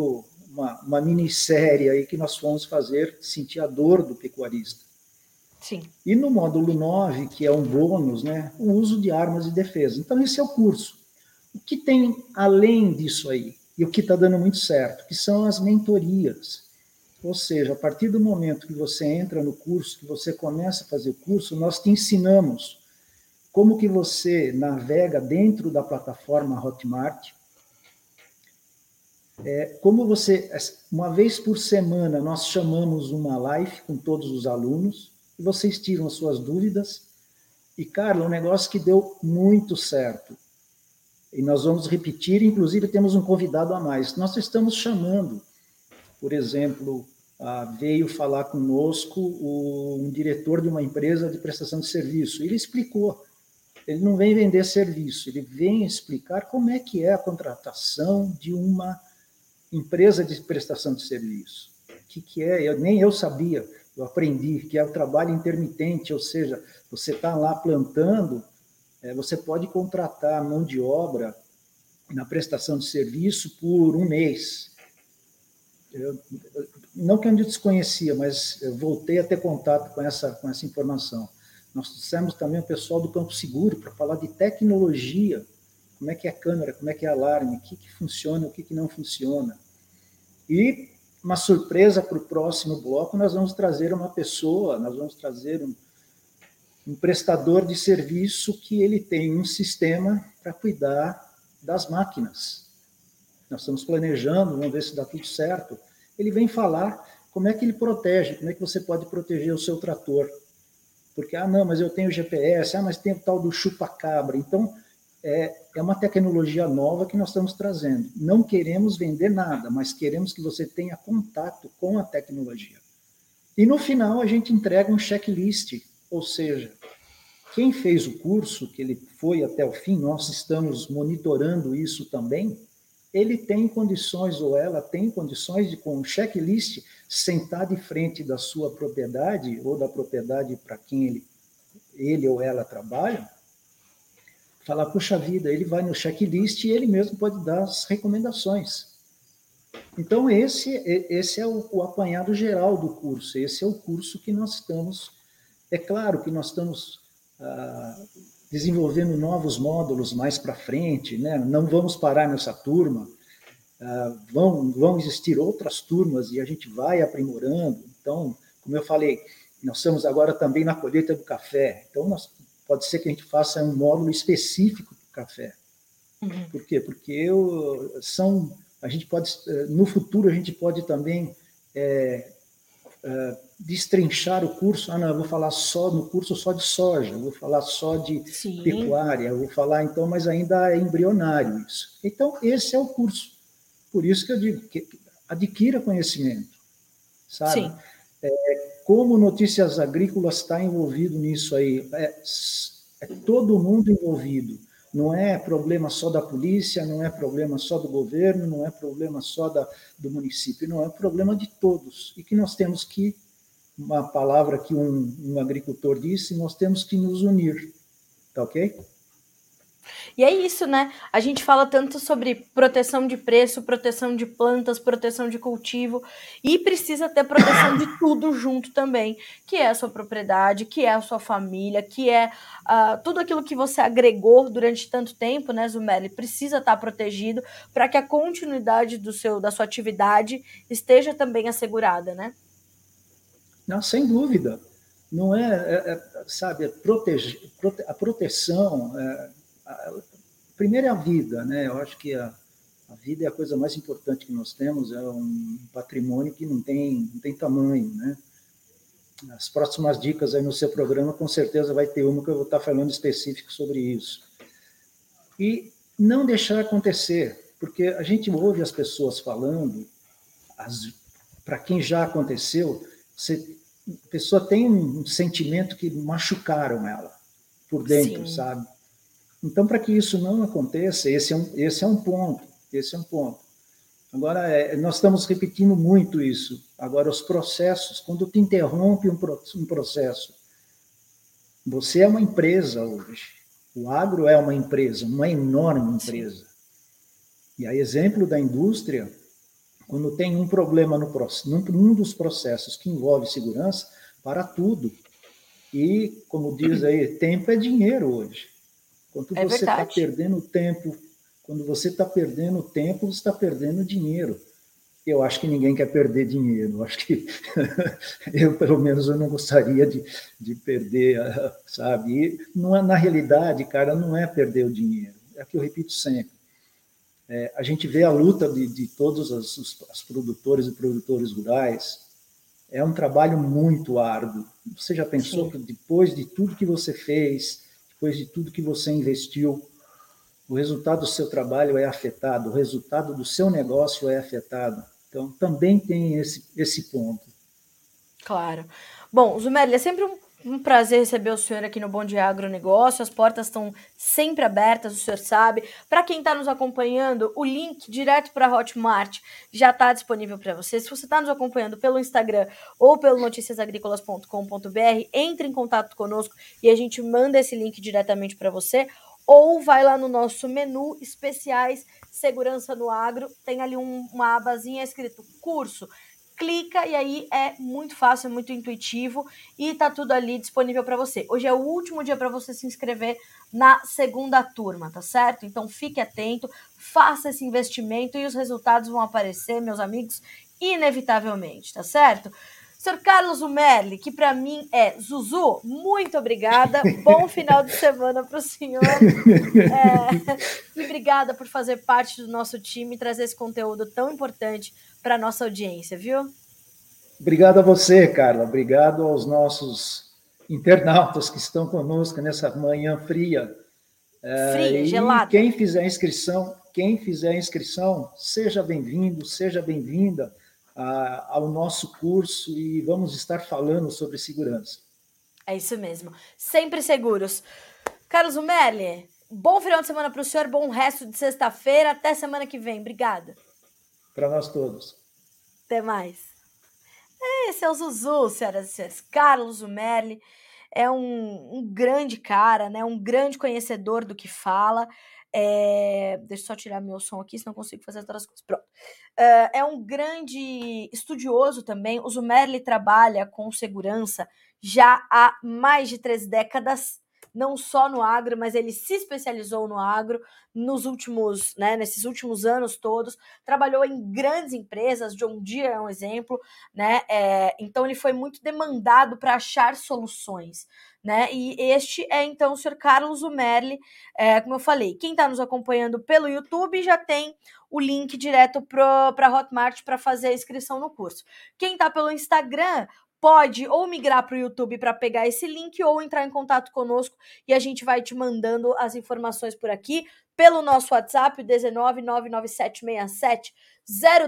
uma, uma minissérie aí que nós fomos fazer, sentir a dor do pecuarista.
Sim.
E no módulo 9, que é um bônus, né, o uso de armas de defesa. Então, esse é o curso. O que tem além disso aí? E o que está dando muito certo? Que são as mentorias. Ou seja, a partir do momento que você entra no curso, que você começa a fazer o curso, nós te ensinamos como que você navega dentro da plataforma Hotmart, é, como você, uma vez por semana, nós chamamos uma live com todos os alunos, e vocês tiram as suas dúvidas. E, Carla, um negócio que deu muito certo. E nós vamos repetir, inclusive temos um convidado a mais. Nós estamos chamando por exemplo, veio falar conosco um diretor de uma empresa de prestação de serviço. Ele explicou. Ele não vem vender serviço, ele vem explicar como é que é a contratação de uma empresa de prestação de serviço. O que, que é? Eu, nem eu sabia, eu aprendi que é o trabalho intermitente, ou seja, você está lá plantando, é, você pode contratar mão de obra na prestação de serviço por um mês. Eu, não que eu desconhecia, mas eu voltei a ter contato com essa, com essa informação. Nós trouxemos também o pessoal do Campo Seguro para falar de tecnologia, como é que é a câmera, como é que é alarme, o que, que funciona, o que, que não funciona. E uma surpresa para o próximo bloco, nós vamos trazer uma pessoa, nós vamos trazer um, um prestador de serviço que ele tem um sistema para cuidar das máquinas nós estamos planejando, vamos ver se dá tudo certo. Ele vem falar como é que ele protege, como é que você pode proteger o seu trator. Porque, ah, não, mas eu tenho GPS, ah, mas tem o tal do chupa-cabra. Então, é, é uma tecnologia nova que nós estamos trazendo. Não queremos vender nada, mas queremos que você tenha contato com a tecnologia. E no final a gente entrega um checklist, ou seja, quem fez o curso, que ele foi até o fim, nós estamos monitorando isso também, ele tem condições, ou ela tem condições de, com um checklist, sentar de frente da sua propriedade, ou da propriedade para quem ele, ele ou ela trabalha, falar, puxa vida, ele vai no checklist e ele mesmo pode dar as recomendações. Então, esse, esse é o, o apanhado geral do curso, esse é o curso que nós estamos. É claro que nós estamos ah, desenvolvendo novos módulos mais para frente, né? não vamos parar nessa turma, ah, vão, vão existir outras turmas e a gente vai aprimorando. Então, como eu falei, nós estamos agora também na colheita do café, então nós pode ser que a gente faça um módulo específico do café. Uhum. Por quê? Porque eu, são, a gente pode, eh, no futuro, a gente pode também é, é, destrinchar o curso. Ah, não, eu vou falar só no curso só de soja, eu vou falar só de Sim. pecuária, eu vou falar então, mas ainda é embrionário isso. Então, esse é o curso. Por isso que eu digo que adquira conhecimento, sabe? Sim. É, como Notícias Agrícolas está envolvido nisso aí? É, é todo mundo envolvido. Não é problema só da polícia, não é problema só do governo, não é problema só da, do município, não é problema de todos. E que nós temos que, uma palavra que um, um agricultor disse, nós temos que nos unir. Tá ok?
E é isso, né? A gente fala tanto sobre proteção de preço, proteção de plantas, proteção de cultivo, e precisa ter proteção de tudo junto também, que é a sua propriedade, que é a sua família, que é uh, tudo aquilo que você agregou durante tanto tempo, né, Zumeli? Precisa estar protegido para que a continuidade do seu, da sua atividade esteja também assegurada, né?
Não, sem dúvida. Não é, é, é sabe, é protege, prote, a proteção. Primeiro é a vida, né? Eu acho que a, a vida é a coisa mais importante que nós temos, é um patrimônio que não tem, não tem tamanho, né? As próximas dicas aí no seu programa, com certeza vai ter uma que eu vou estar falando específico sobre isso. E não deixar acontecer, porque a gente ouve as pessoas falando, para quem já aconteceu, você, a pessoa tem um sentimento que machucaram ela por dentro, Sim. sabe? Então, para que isso não aconteça, esse é um, esse é um ponto. Esse é um ponto. Agora, é, nós estamos repetindo muito isso. Agora, os processos, quando tu interrompe um, um processo, você é uma empresa hoje. O agro é uma empresa, uma enorme empresa. E a exemplo da indústria, quando tem um problema no num dos processos que envolve segurança, para tudo. E, como diz aí, tempo é dinheiro hoje. Quando é você está perdendo tempo, quando você está perdendo tempo, você está perdendo dinheiro. Eu acho que ninguém quer perder dinheiro. Eu acho que eu, pelo menos, eu não gostaria de, de perder, sabe? E não é, na realidade, cara, não é perder o dinheiro. É o que eu repito sempre. É, a gente vê a luta de, de todos os, os, os produtores e produtores rurais. É um trabalho muito árduo. Você já pensou Sim. que depois de tudo que você fez, depois de tudo que você investiu, o resultado do seu trabalho é afetado, o resultado do seu negócio é afetado. Então, também tem esse, esse ponto.
Claro. Bom, Zumeli, é sempre um um prazer receber o senhor aqui no Bom Dia Agronegócio. As portas estão sempre abertas, o senhor sabe. Para quem está nos acompanhando, o link direto para Hotmart já está disponível para você. Se você está nos acompanhando pelo Instagram ou pelo noticiasagricolas.com.br, entre em contato conosco e a gente manda esse link diretamente para você. Ou vai lá no nosso menu especiais Segurança no Agro, tem ali um, uma abazinha escrito curso clica e aí é muito fácil, é muito intuitivo e tá tudo ali disponível para você. Hoje é o último dia para você se inscrever na segunda turma, tá certo? Então fique atento, faça esse investimento e os resultados vão aparecer, meus amigos, inevitavelmente, tá certo? Senhor Carlos Umerli, que para mim é Zuzu, muito obrigada. Bom final de semana para o senhor. É, e obrigada por fazer parte do nosso time e trazer esse conteúdo tão importante para a nossa audiência, viu?
Obrigado a você, Carla. Obrigado aos nossos internautas que estão conosco nessa manhã fria.
Fria, gelada.
Quem fizer inscrição, quem fizer inscrição, seja bem-vindo, seja bem-vinda ao nosso curso e vamos estar falando sobre segurança.
É isso mesmo. Sempre seguros. Carlos Umerli, bom final de semana para o senhor, bom resto de sexta-feira. Até semana que vem. Obrigada.
Para nós todos.
Até mais. Esse é o Zuzu, senhoras e senhores. Carlos Umerli é um, um grande cara, né? Um grande conhecedor do que fala. É... Deixa eu só tirar meu som aqui, senão consigo fazer outras coisas. Pronto. É, é um grande estudioso também. O Zumerli trabalha com segurança já há mais de três décadas não só no agro, mas ele se especializou no agro nos últimos, né, nesses últimos anos todos, trabalhou em grandes empresas, John Deere é um exemplo, né, é, então ele foi muito demandado para achar soluções, né, e este é então o Sr. Carlos Umerli, é, como eu falei, quem está nos acompanhando pelo YouTube já tem o link direto para a Hotmart para fazer a inscrição no curso. Quem está pelo Instagram pode ou migrar para o YouTube para pegar esse link ou entrar em contato conosco e a gente vai te mandando as informações por aqui pelo nosso WhatsApp 1999767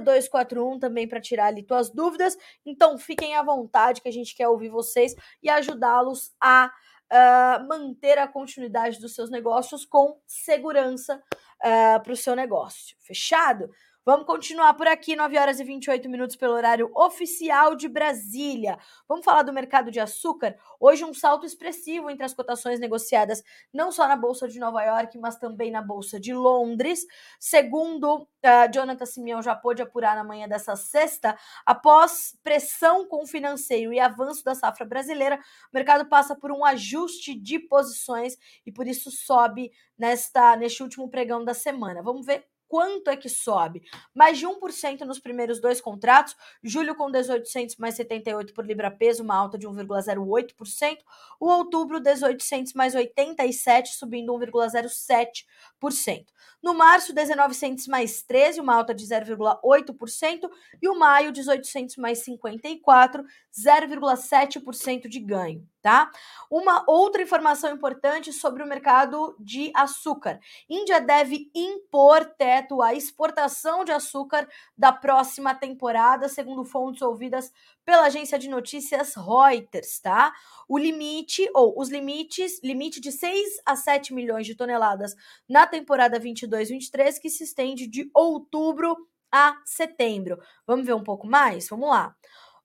0241 também para tirar ali tuas dúvidas. Então fiquem à vontade que a gente quer ouvir vocês e ajudá-los a uh, manter a continuidade dos seus negócios com segurança uh, para o seu negócio. Fechado? Vamos continuar por aqui, 9 horas e 28 minutos pelo horário oficial de Brasília. Vamos falar do mercado de açúcar? Hoje um salto expressivo entre as cotações negociadas não só na Bolsa de Nova York, mas também na Bolsa de Londres. Segundo uh, Jonathan Simeão já pôde apurar na manhã dessa sexta, após pressão com o financeiro e avanço da safra brasileira, o mercado passa por um ajuste de posições e por isso sobe nesta neste último pregão da semana. Vamos ver quanto é que sobe? Mais de 1% nos primeiros dois contratos, julho com 1800 mais 78 por libra peso, uma alta de 1,08%, o outubro 1800 mais 87, subindo 1,07%. No março, 1900 mais 13, uma alta de 0,8%, e o maio, 1800 mais 54, 0,7% de ganho tá? Uma outra informação importante sobre o mercado de açúcar. Índia deve impor teto à exportação de açúcar da próxima temporada, segundo fontes ouvidas pela agência de notícias Reuters, tá? O limite ou os limites, limite de 6 a 7 milhões de toneladas na temporada 22/23 que se estende de outubro a setembro. Vamos ver um pouco mais? Vamos lá.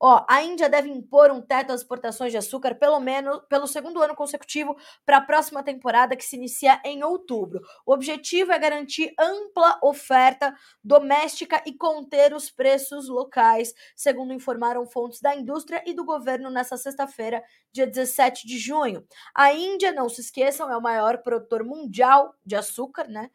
Ó, a Índia deve impor um teto às exportações de açúcar pelo menos pelo segundo ano consecutivo para a próxima temporada que se inicia em outubro. O objetivo é garantir ampla oferta doméstica e conter os preços locais, segundo informaram fontes da indústria e do governo nesta sexta-feira, dia 17 de junho. A Índia, não se esqueçam, é o maior produtor mundial de açúcar, né?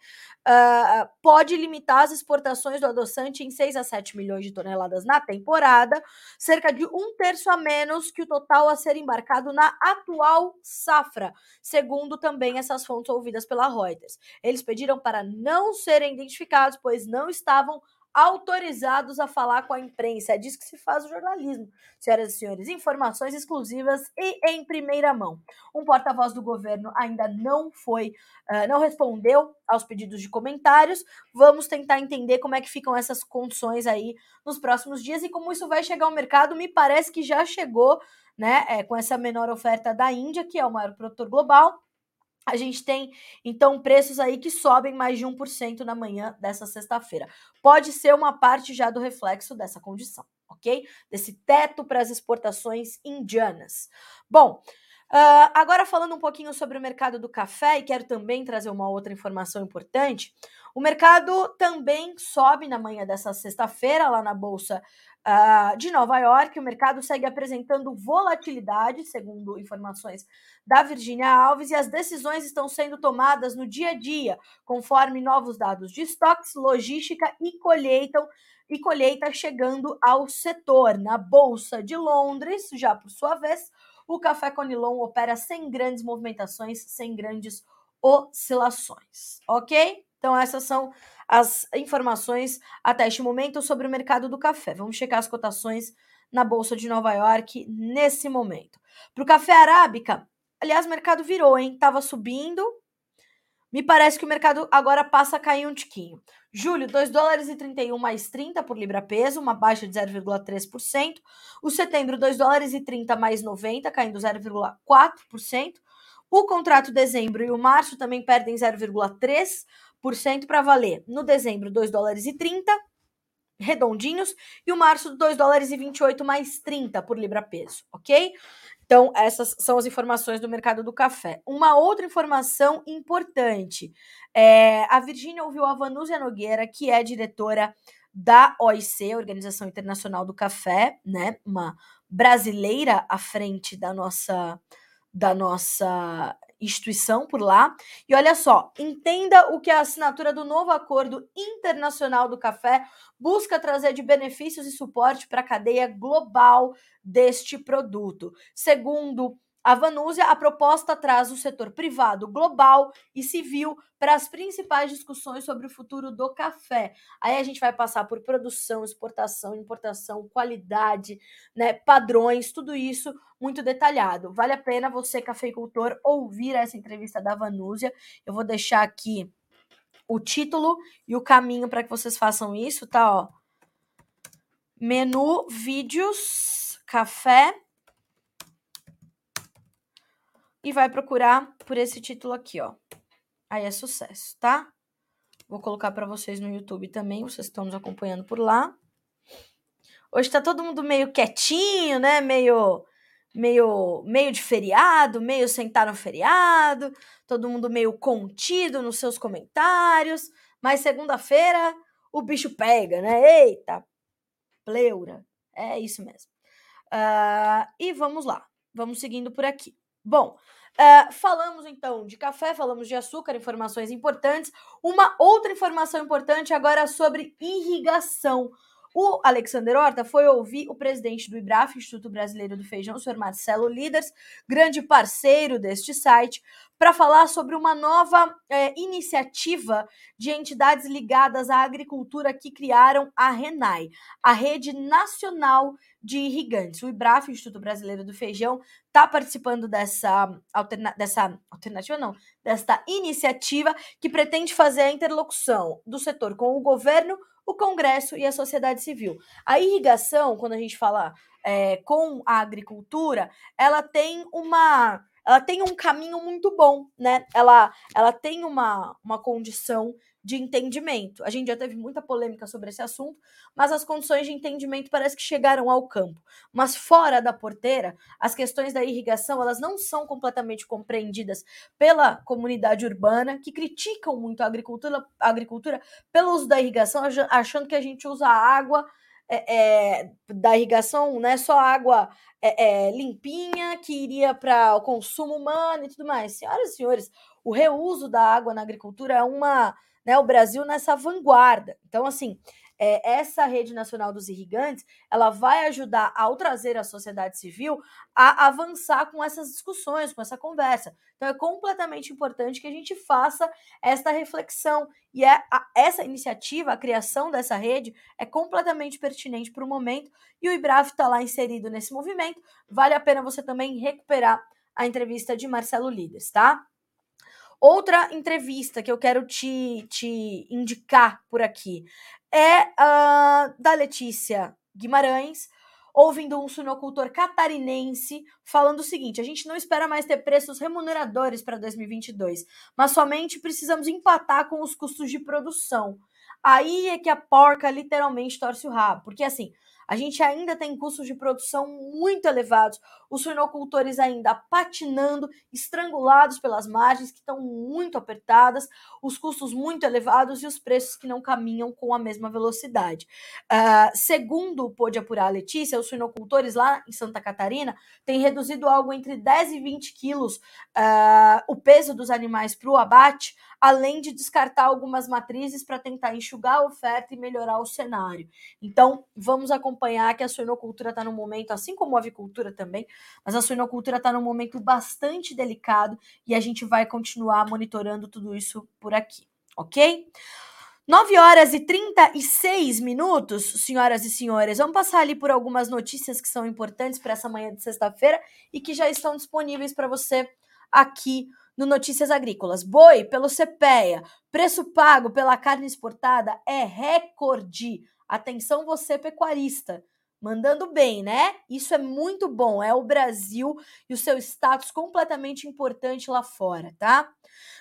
Uh, pode limitar as exportações do adoçante em 6 a 7 milhões de toneladas na temporada, cerca de um terço a menos que o total a ser embarcado na atual safra, segundo também essas fontes ouvidas pela Reuters. Eles pediram para não serem identificados, pois não estavam autorizados a falar com a imprensa. É disso que se faz o jornalismo, senhoras e senhores. Informações exclusivas e em primeira mão. Um porta-voz do governo ainda não foi, uh, não respondeu aos pedidos de comentários. Vamos tentar entender como é que ficam essas condições aí nos próximos dias e como isso vai chegar ao mercado. Me parece que já chegou, né, é, com essa menor oferta da Índia, que é o maior produtor global a gente tem, então, preços aí que sobem mais de 1% na manhã dessa sexta-feira. Pode ser uma parte já do reflexo dessa condição, ok? Desse teto para as exportações indianas. Bom, uh, agora falando um pouquinho sobre o mercado do café, e quero também trazer uma outra informação importante. O mercado também sobe na manhã dessa sexta-feira, lá na Bolsa uh, de Nova York. O mercado segue apresentando volatilidade, segundo informações da Virginia Alves, e as decisões estão sendo tomadas no dia a dia, conforme novos dados de estoques, logística e colheita e colheita chegando ao setor. Na Bolsa de Londres, já por sua vez, o café Conilon opera sem grandes movimentações, sem grandes oscilações, ok? Então, essas são as informações até este momento sobre o mercado do café. Vamos checar as cotações na Bolsa de Nova York nesse momento. Para o café arábica, aliás, o mercado virou, hein? Tava subindo, me parece que o mercado agora passa a cair um tiquinho. Julho, 2 dólares e 31 mais 30 por libra peso, uma baixa de 0,3%. O setembro, 2 dólares e 30 mais 90, caindo 0,4%. O contrato dezembro e o março também perdem 0,3% para valer. No dezembro, 2 dólares e 30 redondinhos e o março 2 dólares e 28 mais 30 por libra peso, ok? Então, essas são as informações do mercado do café. Uma outra informação importante: é, a Virgínia ouviu a Vanúzia Nogueira, que é diretora da OIC, Organização Internacional do Café, né? Uma brasileira à frente da nossa da nossa instituição por lá. E olha só, entenda o que a assinatura do novo acordo internacional do café busca trazer de benefícios e suporte para a cadeia global deste produto. Segundo a Vanúzia, a proposta traz o setor privado, global e civil para as principais discussões sobre o futuro do café. Aí a gente vai passar por produção, exportação, importação, qualidade, né, padrões, tudo isso muito detalhado. Vale a pena você, cafeicultor, ouvir essa entrevista da Vanúzia. Eu vou deixar aqui o título e o caminho para que vocês façam isso, tá? Ó. Menu, vídeos, café e vai procurar por esse título aqui, ó. Aí é sucesso, tá? Vou colocar para vocês no YouTube também, vocês estão nos acompanhando por lá. Hoje tá todo mundo meio quietinho, né? Meio meio meio de feriado, meio sentar no feriado, todo mundo meio contido nos seus comentários, mas segunda-feira o bicho pega, né? Eita, pleura. É isso mesmo. Uh, e vamos lá, vamos seguindo por aqui. Bom, uh, falamos então de café, falamos de açúcar, informações importantes. Uma outra informação importante agora sobre irrigação. O Alexander Horta foi ouvir o presidente do IBRAF, Instituto Brasileiro do Feijão, o senhor Marcelo Líderes, grande parceiro deste site, para falar sobre uma nova é, iniciativa de entidades ligadas à agricultura que criaram a RENAI, a Rede Nacional de Irrigantes. O IBRAF, Instituto Brasileiro do Feijão, está participando dessa, alterna dessa alternativa, não, desta iniciativa que pretende fazer a interlocução do setor com o governo, o Congresso e a sociedade civil. A irrigação, quando a gente fala é, com a agricultura, ela tem uma ela tem um caminho muito bom, né? Ela, ela tem uma, uma condição de entendimento. A gente já teve muita polêmica sobre esse assunto, mas as condições de entendimento parece que chegaram ao campo. Mas fora da porteira, as questões da irrigação, elas não são completamente compreendidas pela comunidade urbana, que criticam muito a agricultura, a agricultura pelo uso da irrigação, achando que a gente usa água é, é, da irrigação, né, só água é, é limpinha que iria para o consumo humano e tudo mais. Senhoras e senhores, o reuso da água na agricultura é uma né, o Brasil nessa vanguarda. Então, assim, é, essa rede nacional dos irrigantes, ela vai ajudar ao trazer a sociedade civil a avançar com essas discussões, com essa conversa. Então, é completamente importante que a gente faça esta reflexão. E é a, essa iniciativa, a criação dessa rede, é completamente pertinente para o momento. E o IBRAF está lá inserido nesse movimento. Vale a pena você também recuperar a entrevista de Marcelo Líderes, tá? Outra entrevista que eu quero te, te indicar por aqui é uh, da Letícia Guimarães, ouvindo um suinocultor catarinense falando o seguinte: a gente não espera mais ter preços remuneradores para 2022, mas somente precisamos empatar com os custos de produção. Aí é que a porca literalmente torce o rabo, porque assim, a gente ainda tem custos de produção muito elevados, os suinocultores ainda patinando, estrangulados pelas margens que estão muito apertadas, os custos muito elevados e os preços que não caminham com a mesma velocidade. Uh, segundo pôde apurar a Letícia, os suinocultores lá em Santa Catarina têm reduzido algo entre 10 e 20 quilos uh, o peso dos animais para o abate, além de descartar algumas matrizes para tentar enxugar a oferta e melhorar o cenário. Então, vamos acompanhar que a suinocultura está no momento, assim como a avicultura também, mas a suinocultura está num momento bastante delicado e a gente vai continuar monitorando tudo isso por aqui, ok? 9 horas e 36 minutos, senhoras e senhores. Vamos passar ali por algumas notícias que são importantes para essa manhã de sexta-feira e que já estão disponíveis para você aqui no Notícias Agrícolas. Boi pelo CPEA, preço pago pela carne exportada é recorde. Atenção você pecuarista. Mandando bem, né? Isso é muito bom. É o Brasil e o seu status completamente importante lá fora, tá?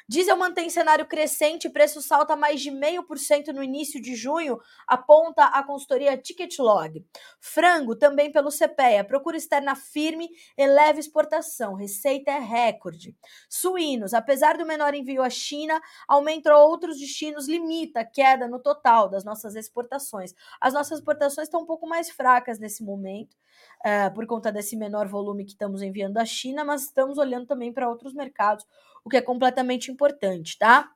Diesel mantém cenário crescente, preço salta mais de 0,5% no início de junho, aponta a consultoria Ticketlog. Frango, também pelo CPEA, procura externa firme, eleva exportação, receita é recorde. Suínos, apesar do menor envio à China, aumento a outros destinos limita a queda no total das nossas exportações. As nossas exportações estão um pouco mais fracas nesse momento, uh, por conta desse menor volume que estamos enviando à China, mas estamos olhando também para outros mercados o que é completamente importante, tá?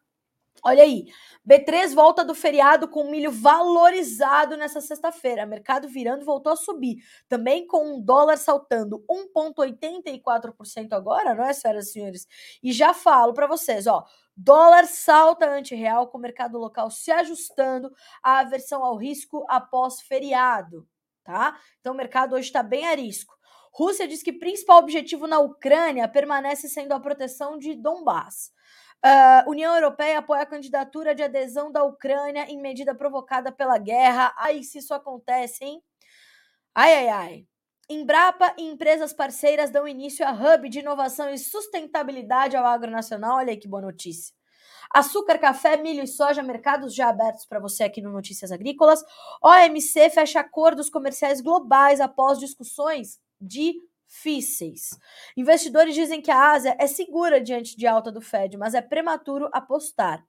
Olha aí, B3 volta do feriado com milho valorizado nessa sexta-feira. Mercado virando voltou a subir. Também com um dólar saltando 1,84% agora, não é, senhoras e senhores? E já falo para vocês, ó. Dólar salta anti-real com o mercado local se ajustando à aversão ao risco após feriado, tá? Então o mercado hoje está bem a risco. Rússia diz que principal objetivo na Ucrânia permanece sendo a proteção de Donbass. Uh, União Europeia apoia a candidatura de adesão da Ucrânia em medida provocada pela guerra. Ai, se isso acontece, hein? Ai, ai, ai. Embrapa e empresas parceiras dão início a hub de inovação e sustentabilidade ao agronacional. Olha aí que boa notícia. Açúcar, café, milho e soja, mercados já abertos para você aqui no Notícias Agrícolas. OMC fecha acordos comerciais globais após discussões difíceis. Investidores dizem que a Ásia é segura diante de alta do Fed, mas é prematuro apostar.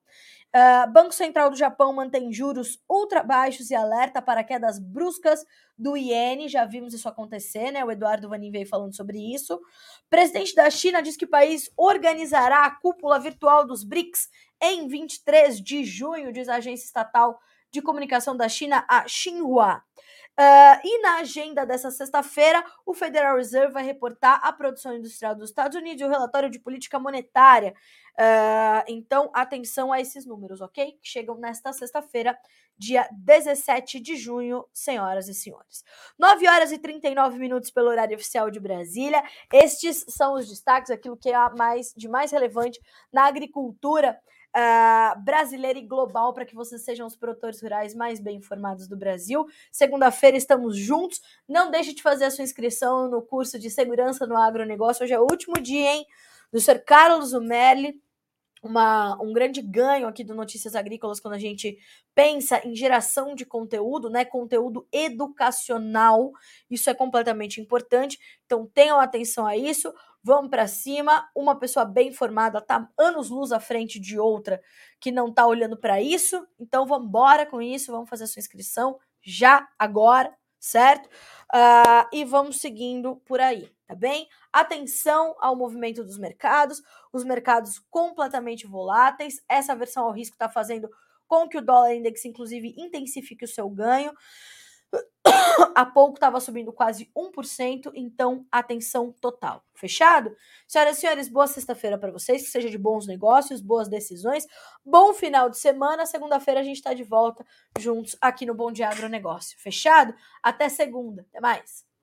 Uh, Banco Central do Japão mantém juros ultra baixos e alerta para quedas bruscas do iene. Já vimos isso acontecer, né? O Eduardo Vanin veio falando sobre isso. Presidente da China diz que o país organizará a cúpula virtual dos BRICS em 23 de junho, diz a agência estatal de comunicação da China, a Xinhua. Uh, e na agenda dessa sexta-feira, o Federal Reserve vai reportar a produção industrial dos Estados Unidos e o relatório de política monetária. Uh, então, atenção a esses números, ok? Que chegam nesta sexta-feira, dia 17 de junho, senhoras e senhores. 9 horas e 39 minutos pelo horário oficial de Brasília. Estes são os destaques, aquilo que é mais, de mais relevante na agricultura uh, brasileira e global para que vocês sejam os produtores rurais mais bem informados do Brasil. Segunda-feira estamos juntos. Não deixe de fazer a sua inscrição no curso de Segurança no Agronegócio. Hoje é o último dia, hein? Do Sr. Carlos Umerli uma, um grande ganho aqui do Notícias Agrícolas quando a gente pensa em geração de conteúdo, né? Conteúdo educacional. Isso é completamente importante. Então tenham atenção a isso. Vamos para cima. Uma pessoa bem informada tá anos luz à frente de outra que não tá olhando para isso. Então vamos embora com isso. Vamos fazer a sua inscrição já agora, certo? Uh, e vamos seguindo por aí tá bem? Atenção ao movimento dos mercados, os mercados completamente voláteis. Essa versão ao risco está fazendo com que o dólar index, inclusive, intensifique o seu ganho. Há pouco estava subindo quase 1%, então atenção total. Fechado? Senhoras e senhores, boa sexta-feira para vocês, que seja de bons negócios, boas decisões, bom final de semana. Segunda-feira a gente está de volta juntos aqui no Bom Dia Agronegócio. Fechado? Até segunda. Até mais.